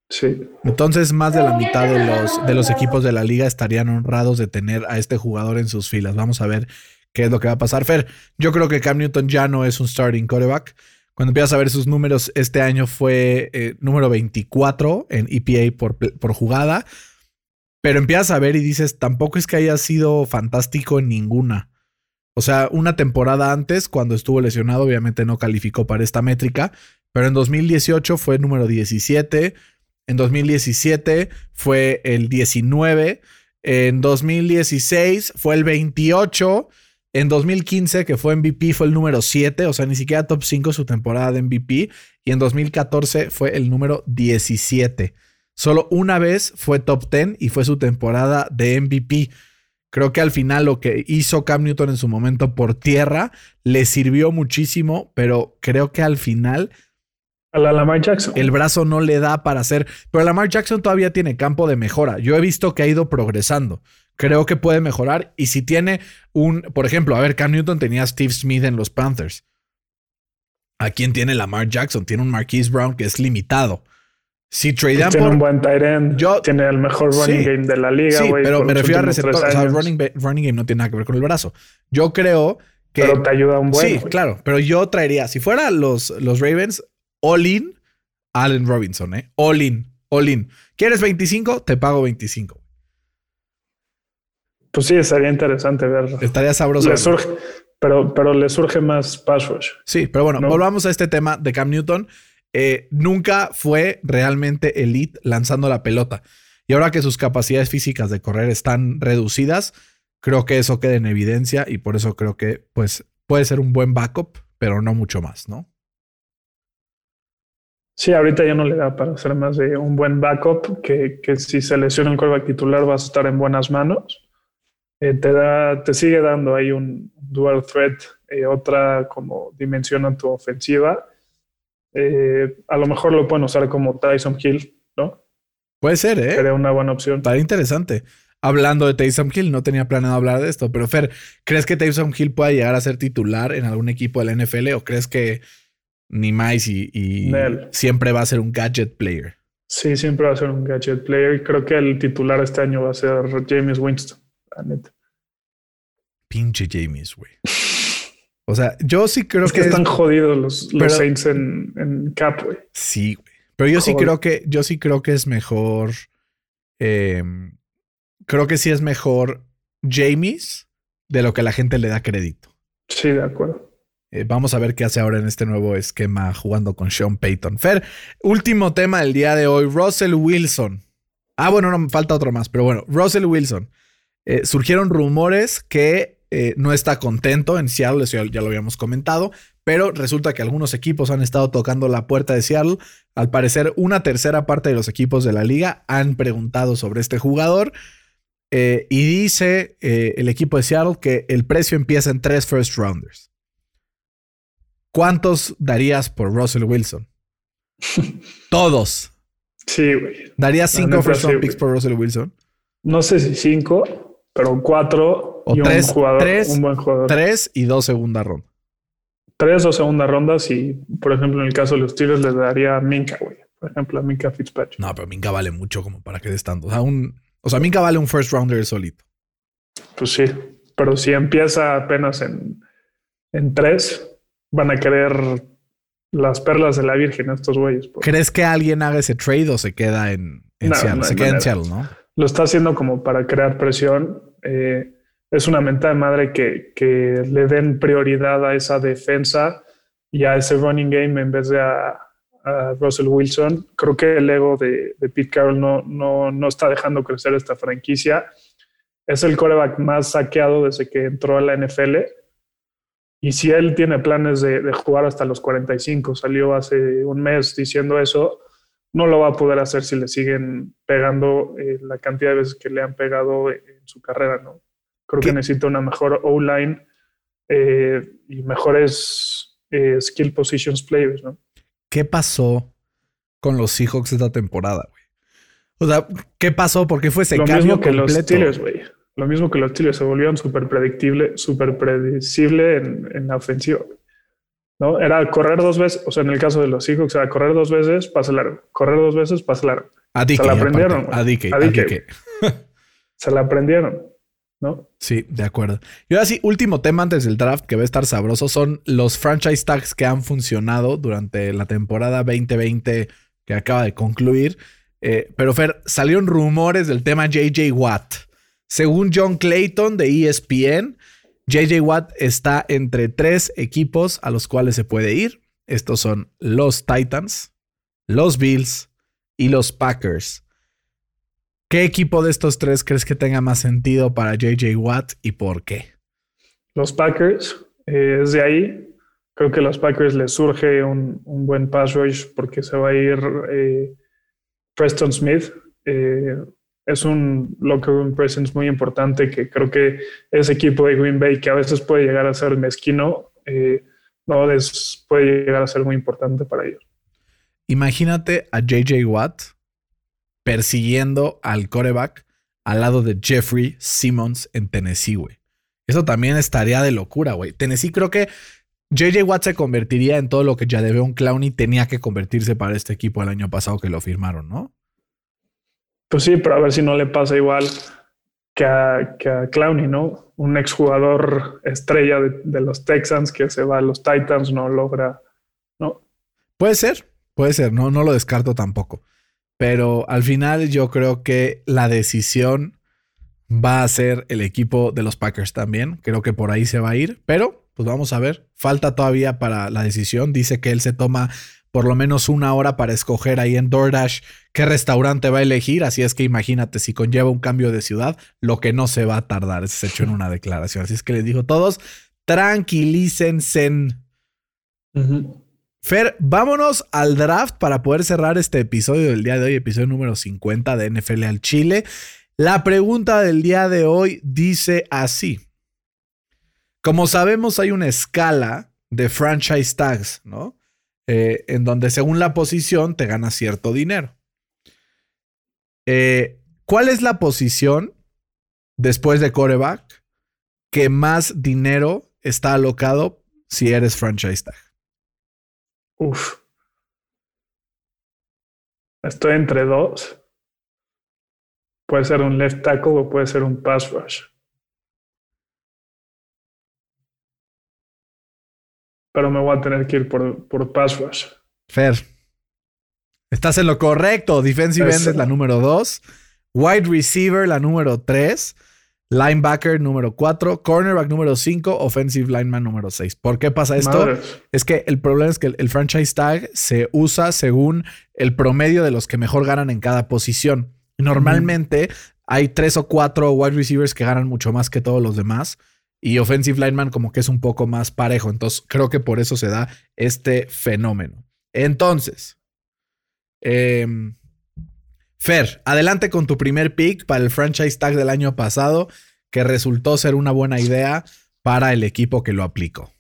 Speaker 2: Sí.
Speaker 1: Entonces, más de la mitad de los, de los equipos de la liga estarían honrados de tener a este jugador en sus filas. Vamos a ver qué es lo que va a pasar. Fer, yo creo que Cam Newton ya no es un starting quarterback. Cuando empiezas a ver sus números, este año fue eh, número 24 en EPA por, por jugada. Pero empiezas a ver y dices, tampoco es que haya sido fantástico en ninguna. O sea, una temporada antes, cuando estuvo lesionado, obviamente no calificó para esta métrica, pero en 2018 fue número 17, en 2017 fue el 19, en 2016 fue el 28, en 2015 que fue MVP fue el número 7, o sea, ni siquiera top 5 su temporada de MVP, y en 2014 fue el número 17. Solo una vez fue top 10 y fue su temporada de MVP. Creo que al final lo que hizo Cam Newton en su momento por tierra le sirvió muchísimo, pero creo que al final
Speaker 2: a la Lamar Jackson.
Speaker 1: El brazo no le da para hacer. Pero Lamar Jackson todavía tiene campo de mejora. Yo he visto que ha ido progresando. Creo que puede mejorar. Y si tiene un. Por ejemplo, a ver, Cam Newton tenía a Steve Smith en los Panthers. ¿A quién tiene Lamar Jackson? Tiene un Marquise Brown que es limitado. Si tradean
Speaker 2: Tiene un buen tight end. Yo, tiene el mejor running game de la liga,
Speaker 1: Sí, pero me refiero a receptor. O sea, running, running game no tiene nada que ver con el brazo. Yo creo que.
Speaker 2: Pero te ayuda un buen.
Speaker 1: Sí, claro. Pero yo traería, si fuera los, los Ravens, all in Allen Robinson, ¿eh? All in. Olin. ¿Quieres 25? Te pago 25.
Speaker 2: Pues sí, estaría interesante verlo.
Speaker 1: Estaría sabroso.
Speaker 2: Le surge, pero, pero le surge más pass rush.
Speaker 1: Sí, pero bueno, volvamos a este tema de Cam Newton. Eh, nunca fue realmente elite lanzando la pelota. Y ahora que sus capacidades físicas de correr están reducidas, creo que eso queda en evidencia y por eso creo que pues puede ser un buen backup, pero no mucho más, ¿no?
Speaker 2: Sí, ahorita ya no le da para hacer más de un buen backup, que, que si se lesiona el quarterback titular vas a estar en buenas manos. Eh, te, da, te sigue dando ahí un dual threat, eh, otra como dimensión a tu ofensiva. Eh, a lo mejor lo pueden usar como Tyson Hill, ¿no?
Speaker 1: Puede ser, ¿eh?
Speaker 2: Sería una buena opción.
Speaker 1: Está interesante. Hablando de Taysom Hill, no tenía planeado hablar de esto, pero Fer, ¿crees que Taysom Hill pueda llegar a ser titular en algún equipo de la NFL o crees que ni más y, siempre va a ser un gadget player?
Speaker 2: Sí, siempre va a ser un gadget player. Creo que el titular este año va a ser James Winston,
Speaker 1: Pinche James, güey. *laughs* O sea, yo sí creo
Speaker 2: que, están jodidos los, Saints en, en cap, güey.
Speaker 1: Sí, güey. Pero yo sí creo que, yo sí creo que es mejor. Em, creo que sí es mejor James de lo que la gente le da crédito.
Speaker 2: Sí, de acuerdo.
Speaker 1: Eh, vamos a ver qué hace ahora en este nuevo esquema jugando con Sean Payton. Fer, último tema del día de hoy, Russell Wilson. Ah, bueno, no, falta otro más, pero bueno, Russell Wilson. Eh, surgieron rumores que eh, no está contento en Seattle, eso ya, lo habíamos comentado, pero resulta que algunos equipos han estado tocando la puerta de Seattle. Al parecer, una tercera parte de los equipos de la liga han preguntado sobre este jugador. Eh, y dice eh, el equipo de Seattle que el precio empieza en tres first rounders. ¿Cuántos darías por Russell Wilson? *laughs* Todos.
Speaker 2: Sí, güey.
Speaker 1: ¿Darías cinco first round picks por Russell Wilson?
Speaker 2: No sé si cinco, pero cuatro
Speaker 1: o y tres, un, jugador, un buen jugador. Tres y dos segunda ronda.
Speaker 2: Tres o segunda ronda, si por ejemplo en el caso de los Tigres les daría a Minka, güey. Por ejemplo, a Minka Fitzpatrick.
Speaker 1: No, pero Minka vale mucho como para que des tanto. O sea, un, o sea, Minka vale un first rounder solito.
Speaker 2: Pues sí, pero si empieza apenas en, en tres, van a querer las perlas de la Virgen estos güeyes.
Speaker 1: ¿Crees que alguien haga ese trade o se queda en, Seattle? se queda en Seattle, ¿no?
Speaker 2: Lo está haciendo como para crear presión. Eh, es una mentada de madre que, que, le den prioridad a esa defensa y a ese running game en vez de a, Russell Wilson. Creo que el ego de, de Pete Carroll no, no, no, está dejando crecer esta franquicia. Es el coreback más saqueado desde que entró a la NFL. Y si él tiene planes de jugar hasta los 45, salió hace un mes diciendo eso, no lo va a poder hacer si le siguen pegando eh, la cantidad de veces que le han pegado en su carrera, ¿no? Creo que necesita una mejor O-line eh, y mejores eh, skill positions players, ¿no?
Speaker 1: ¿Qué pasó con los Seahawks esta temporada, güey? O sea, ¿qué pasó? ¿Por qué fue ese
Speaker 2: Lo
Speaker 1: mismo
Speaker 2: que los Steelers, güey. Lo mismo que los Steelers se volvieron súper predictible, súper predecible en, en la ofensiva. ¿No? Era correr dos veces, o sea, en el caso de los Seahawks era correr dos veces, pase largo, correr dos veces, pase largo.
Speaker 1: se la aprendieron. A *laughs*
Speaker 2: Se la aprendieron, ¿no?
Speaker 1: Sí, de acuerdo. Y ahora sí, último tema antes del draft que va a estar sabroso son los franchise tags que han funcionado durante la temporada 2020 que acaba de concluir. Eh, pero Fer, salieron rumores del tema JJ Watt. Según John Clayton de ESPN, JJ Watt está entre tres equipos a los cuales se puede ir. Estos son los Titans, los Bills y los Packers. ¿Qué equipo de estos tres crees que tenga más sentido para JJ Watt y por qué?
Speaker 2: Los Packers. Eh, desde ahí creo que a los Packers les surge un, buen pass rush porque se va a ir eh, Preston Smith. Eh, es un locker room presence muy importante que creo que ese equipo de Green Bay que a veces puede llegar a ser mezquino, eh, no puede llegar a ser muy importante para ellos.
Speaker 1: Imagínate a JJ Watt persiguiendo al coreback al lado de Jeffrey Simmons en Tennessee, güey. Eso también estaría de locura, güey. Tennessee creo que JJ Watt se convertiría en todo lo que ya un Clowney tenía que convertirse para este equipo el año pasado que lo firmaron, ¿no?
Speaker 2: Pues sí, pero a ver si no le pasa igual que a, que a Clowney, ¿no? Un exjugador estrella de, los Texans que se va a los Titans, no logra, ¿no?
Speaker 1: Puede ser, puede ser, no, no lo descarto tampoco. Pero al final yo creo que la decisión va a ser el equipo de los Packers también. Creo que por ahí se va a ir, pero pues vamos a ver. Falta todavía para la decisión. Dice que él se toma por lo menos una hora para escoger ahí en DoorDash qué restaurante va a elegir. Así es que imagínate si conlleva un cambio de ciudad, lo que no se va a tardar. Se hecho en una declaración. Así es que les digo todos, tranquilícense. Fer, vámonos al draft para poder cerrar este episodio del día de hoy, episodio número 50 de NFL al Chile. La pregunta del día de hoy dice así. Como sabemos, hay una escala de franchise tags, ¿no? Eh, en donde según la posición te gana cierto dinero. Eh, ¿Cuál es la posición después de coreback que más dinero está alocado si eres franchise tag?
Speaker 2: Uf. Estoy entre dos. Puede ser un left tackle o puede ser un pass rush. Pero me voy a tener que ir por, por pass rush.
Speaker 1: Fer. Estás en lo correcto. Defensive end es la número dos. Wide receiver la número tres. Linebacker número 4, cornerback número 5, offensive lineman número 6. ¿Por qué pasa esto? Es que el problema es que el, franchise tag se usa según el promedio de los que mejor ganan en cada posición. Normalmente hay tres o cuatro wide receivers que ganan mucho más que todos los demás. Y offensive lineman como que es un poco más parejo. Entonces creo que por eso se da este fenómeno. Entonces, em, Fer, adelante con tu primer pick para el franchise tag del año pasado, que resultó ser una buena idea para el equipo que lo aplicó.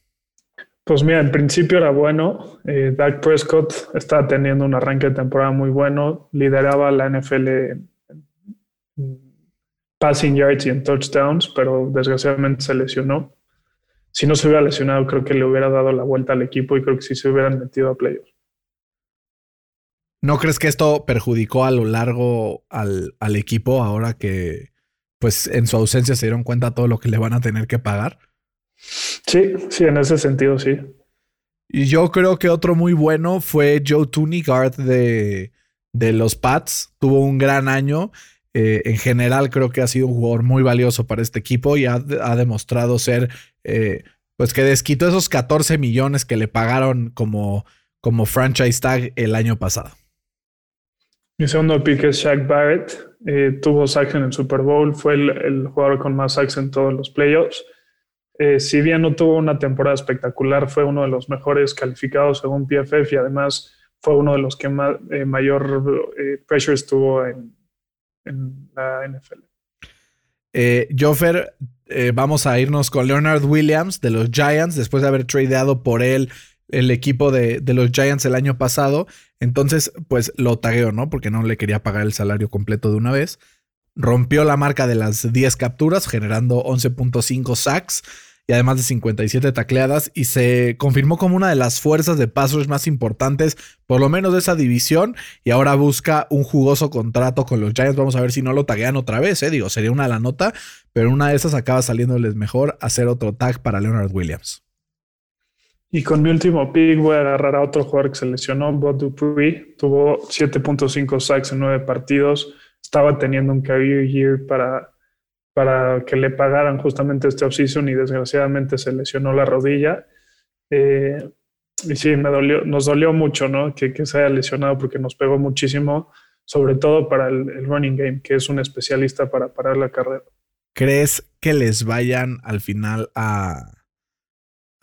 Speaker 2: Pues mira, en principio era bueno. Eh, Dak Prescott estaba teniendo un arranque de temporada muy bueno. Lideraba la NFL en passing yards y en touchdowns, pero desgraciadamente se lesionó. Si no se hubiera lesionado, creo que le hubiera dado la vuelta al equipo y creo que sí se hubieran metido a playoffs.
Speaker 1: ¿No crees que esto perjudicó a lo largo al, al, equipo ahora que, pues, en su ausencia se dieron cuenta todo lo que le van a tener que pagar?
Speaker 2: Sí, sí, en ese sentido, sí.
Speaker 1: Y yo creo que otro muy bueno fue Joe Tooney, guard de, de los Pats. Tuvo un gran año. Eh, en general, creo que ha sido un jugador muy valioso para este equipo y ha, ha demostrado ser, eh, pues, que desquitó esos 14 millones que le pagaron como, como franchise tag el año pasado.
Speaker 2: Mi segundo pick es Shaq Barrett. Eh, tuvo sacks en el Super Bowl, fue el, jugador con más sacks en todos los playoffs. Si bien no tuvo una temporada espectacular, fue uno de los mejores calificados según PFF y además fue uno de los que más, mayor pressure estuvo en, en la NFL.
Speaker 1: Joffer, vamos a irnos con Leonard Williams de los Giants después de haber tradeado por él el equipo de, los Giants el año pasado. Entonces, pues lo tagueó, ¿no? Porque no le quería pagar el salario completo de una vez. Rompió la marca de las 10 capturas, generando 11.5 sacks y además de 57 tacleadas. Y se confirmó como una de las fuerzas de pasos más importantes, por lo menos de esa división. Y ahora busca un jugoso contrato con los Giants. Vamos a ver si no lo taguean otra vez, ¿eh? Digo, sería una la nota, pero una de esas acaba saliéndoles mejor hacer otro tag para Leonard Williams.
Speaker 2: Y con mi último pick voy a agarrar a otro jugador que se lesionó, Bob Dupree. Tuvo 7.5 sacks en nueve partidos. Estaba teniendo un career year para, para que le pagaran justamente este offseason y desgraciadamente se lesionó la rodilla. Eh, y sí, me dolió, nos dolió mucho ¿no? que, que, se haya lesionado porque nos pegó muchísimo, sobre todo para el, el running game, que es un especialista para parar la carrera.
Speaker 1: ¿Crees que les vayan al final a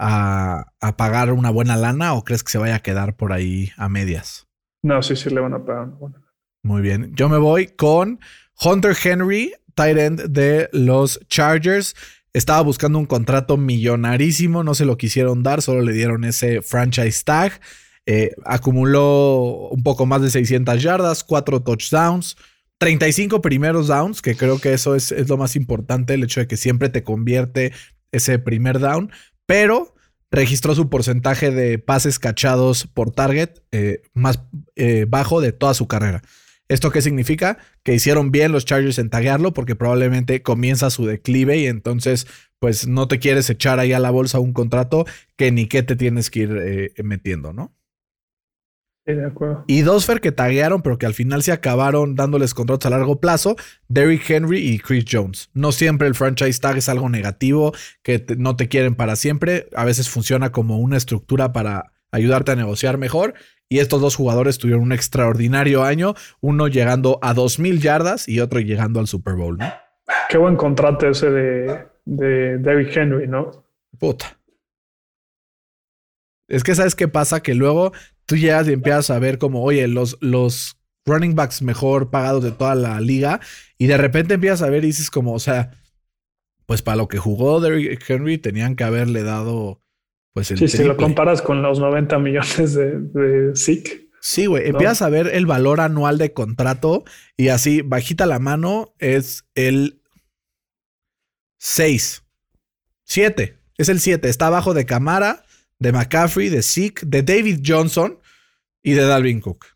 Speaker 1: a, pagar una buena lana o crees que se vaya a quedar por ahí a medias?
Speaker 2: No, sí, sí le van a pagar una buena
Speaker 1: Muy bien. Yo me voy con Hunter Henry, tight end de los Chargers. Estaba buscando un contrato millonarísimo, no se lo quisieron dar, solo le dieron ese franchise tag. Eh, acumuló un poco más de 600 yardas, 4 touchdowns, 35 primeros downs, que creo que eso es, lo más importante, el hecho de que siempre te convierte ese primer down pero registró su porcentaje de pases cachados por target eh, más eh, bajo de toda su carrera. ¿Esto qué significa? Que hicieron bien los Chargers en taguearlo porque probablemente comienza su declive y entonces pues no te quieres echar ahí a la bolsa un contrato que ni qué te tienes que ir eh, metiendo, ¿no?
Speaker 2: de acuerdo.
Speaker 1: Y dos Fer que taguearon, pero que al final se acabaron dándoles contratos a largo plazo, Derrick Henry y Chris Jones. No siempre el franchise tag es algo negativo, que no te quieren para siempre. A veces funciona como una estructura para ayudarte a negociar mejor. Y estos dos jugadores tuvieron un extraordinario año, uno llegando a 2.000 yardas y otro llegando al Super Bowl, ¿no?
Speaker 2: Qué buen contrato ese de, de Derrick Henry, ¿no?
Speaker 1: Puta. Es que sabes qué pasa, que luego tú llegas y empiezas a ver como, oye, los, los running backs mejor pagados de toda la liga, y de repente empiezas a ver y dices como, o sea, pues para lo que jugó Derrick Henry tenían que haberle dado, pues el
Speaker 2: Sí, si lo comparas con los 90 millones de, de
Speaker 1: Sí, güey, empiezas a ver el valor anual de contrato y así, bajita la mano, es el 6. 7. Es el 7. Está abajo de Camara, de McCaffrey, de Zeke, de David Johnson y de Dalvin Cook.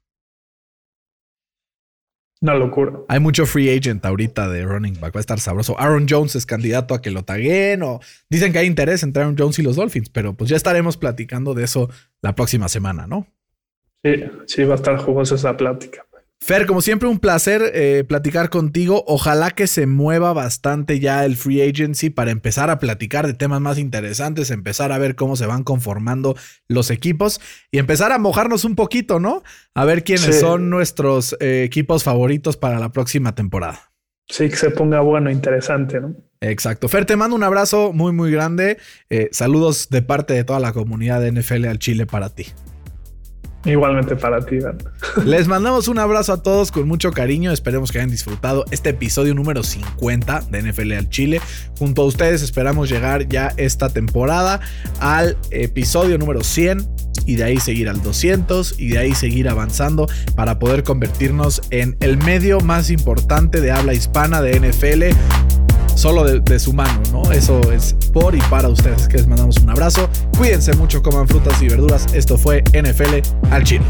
Speaker 2: Una locura.
Speaker 1: Hay mucho free agent ahorita de running back. Va a estar sabroso. Aaron Jones es candidato a que lo taguen o dicen que hay interés entre Aaron Jones y los Dolphins, pero pues ya estaremos platicando de eso la próxima semana, ¿no?
Speaker 2: Sí, sí, va a estar jugosa esa plática.
Speaker 1: Fer, como siempre, un placer eh, platicar contigo. Ojalá que se mueva bastante ya el free agency para empezar a platicar de temas más interesantes, empezar a ver cómo se van conformando los equipos y empezar a mojarnos un poquito, ¿no? A ver quiénes son nuestros eh, equipos favoritos para la próxima temporada.
Speaker 2: Sí, que se ponga bueno, interesante, ¿no?
Speaker 1: Exacto. Fer, te mando un abrazo muy, muy grande. Eh, saludos de parte de toda la comunidad de NFL al Chile para ti.
Speaker 2: Igualmente para ti, Dan.
Speaker 1: Les mandamos un abrazo a todos con mucho cariño. Esperemos que hayan disfrutado este episodio número 50 de NFL al Chile. Junto a ustedes esperamos llegar ya esta temporada al episodio número 100 y de ahí seguir al 200 y de ahí seguir avanzando para poder convertirnos en el medio más importante de habla hispana de NFL solo de, su mano, ¿no? Eso es por y para ustedes, que les mandamos un abrazo. Cuídense mucho, coman frutas y verduras. Esto fue NFL al chile.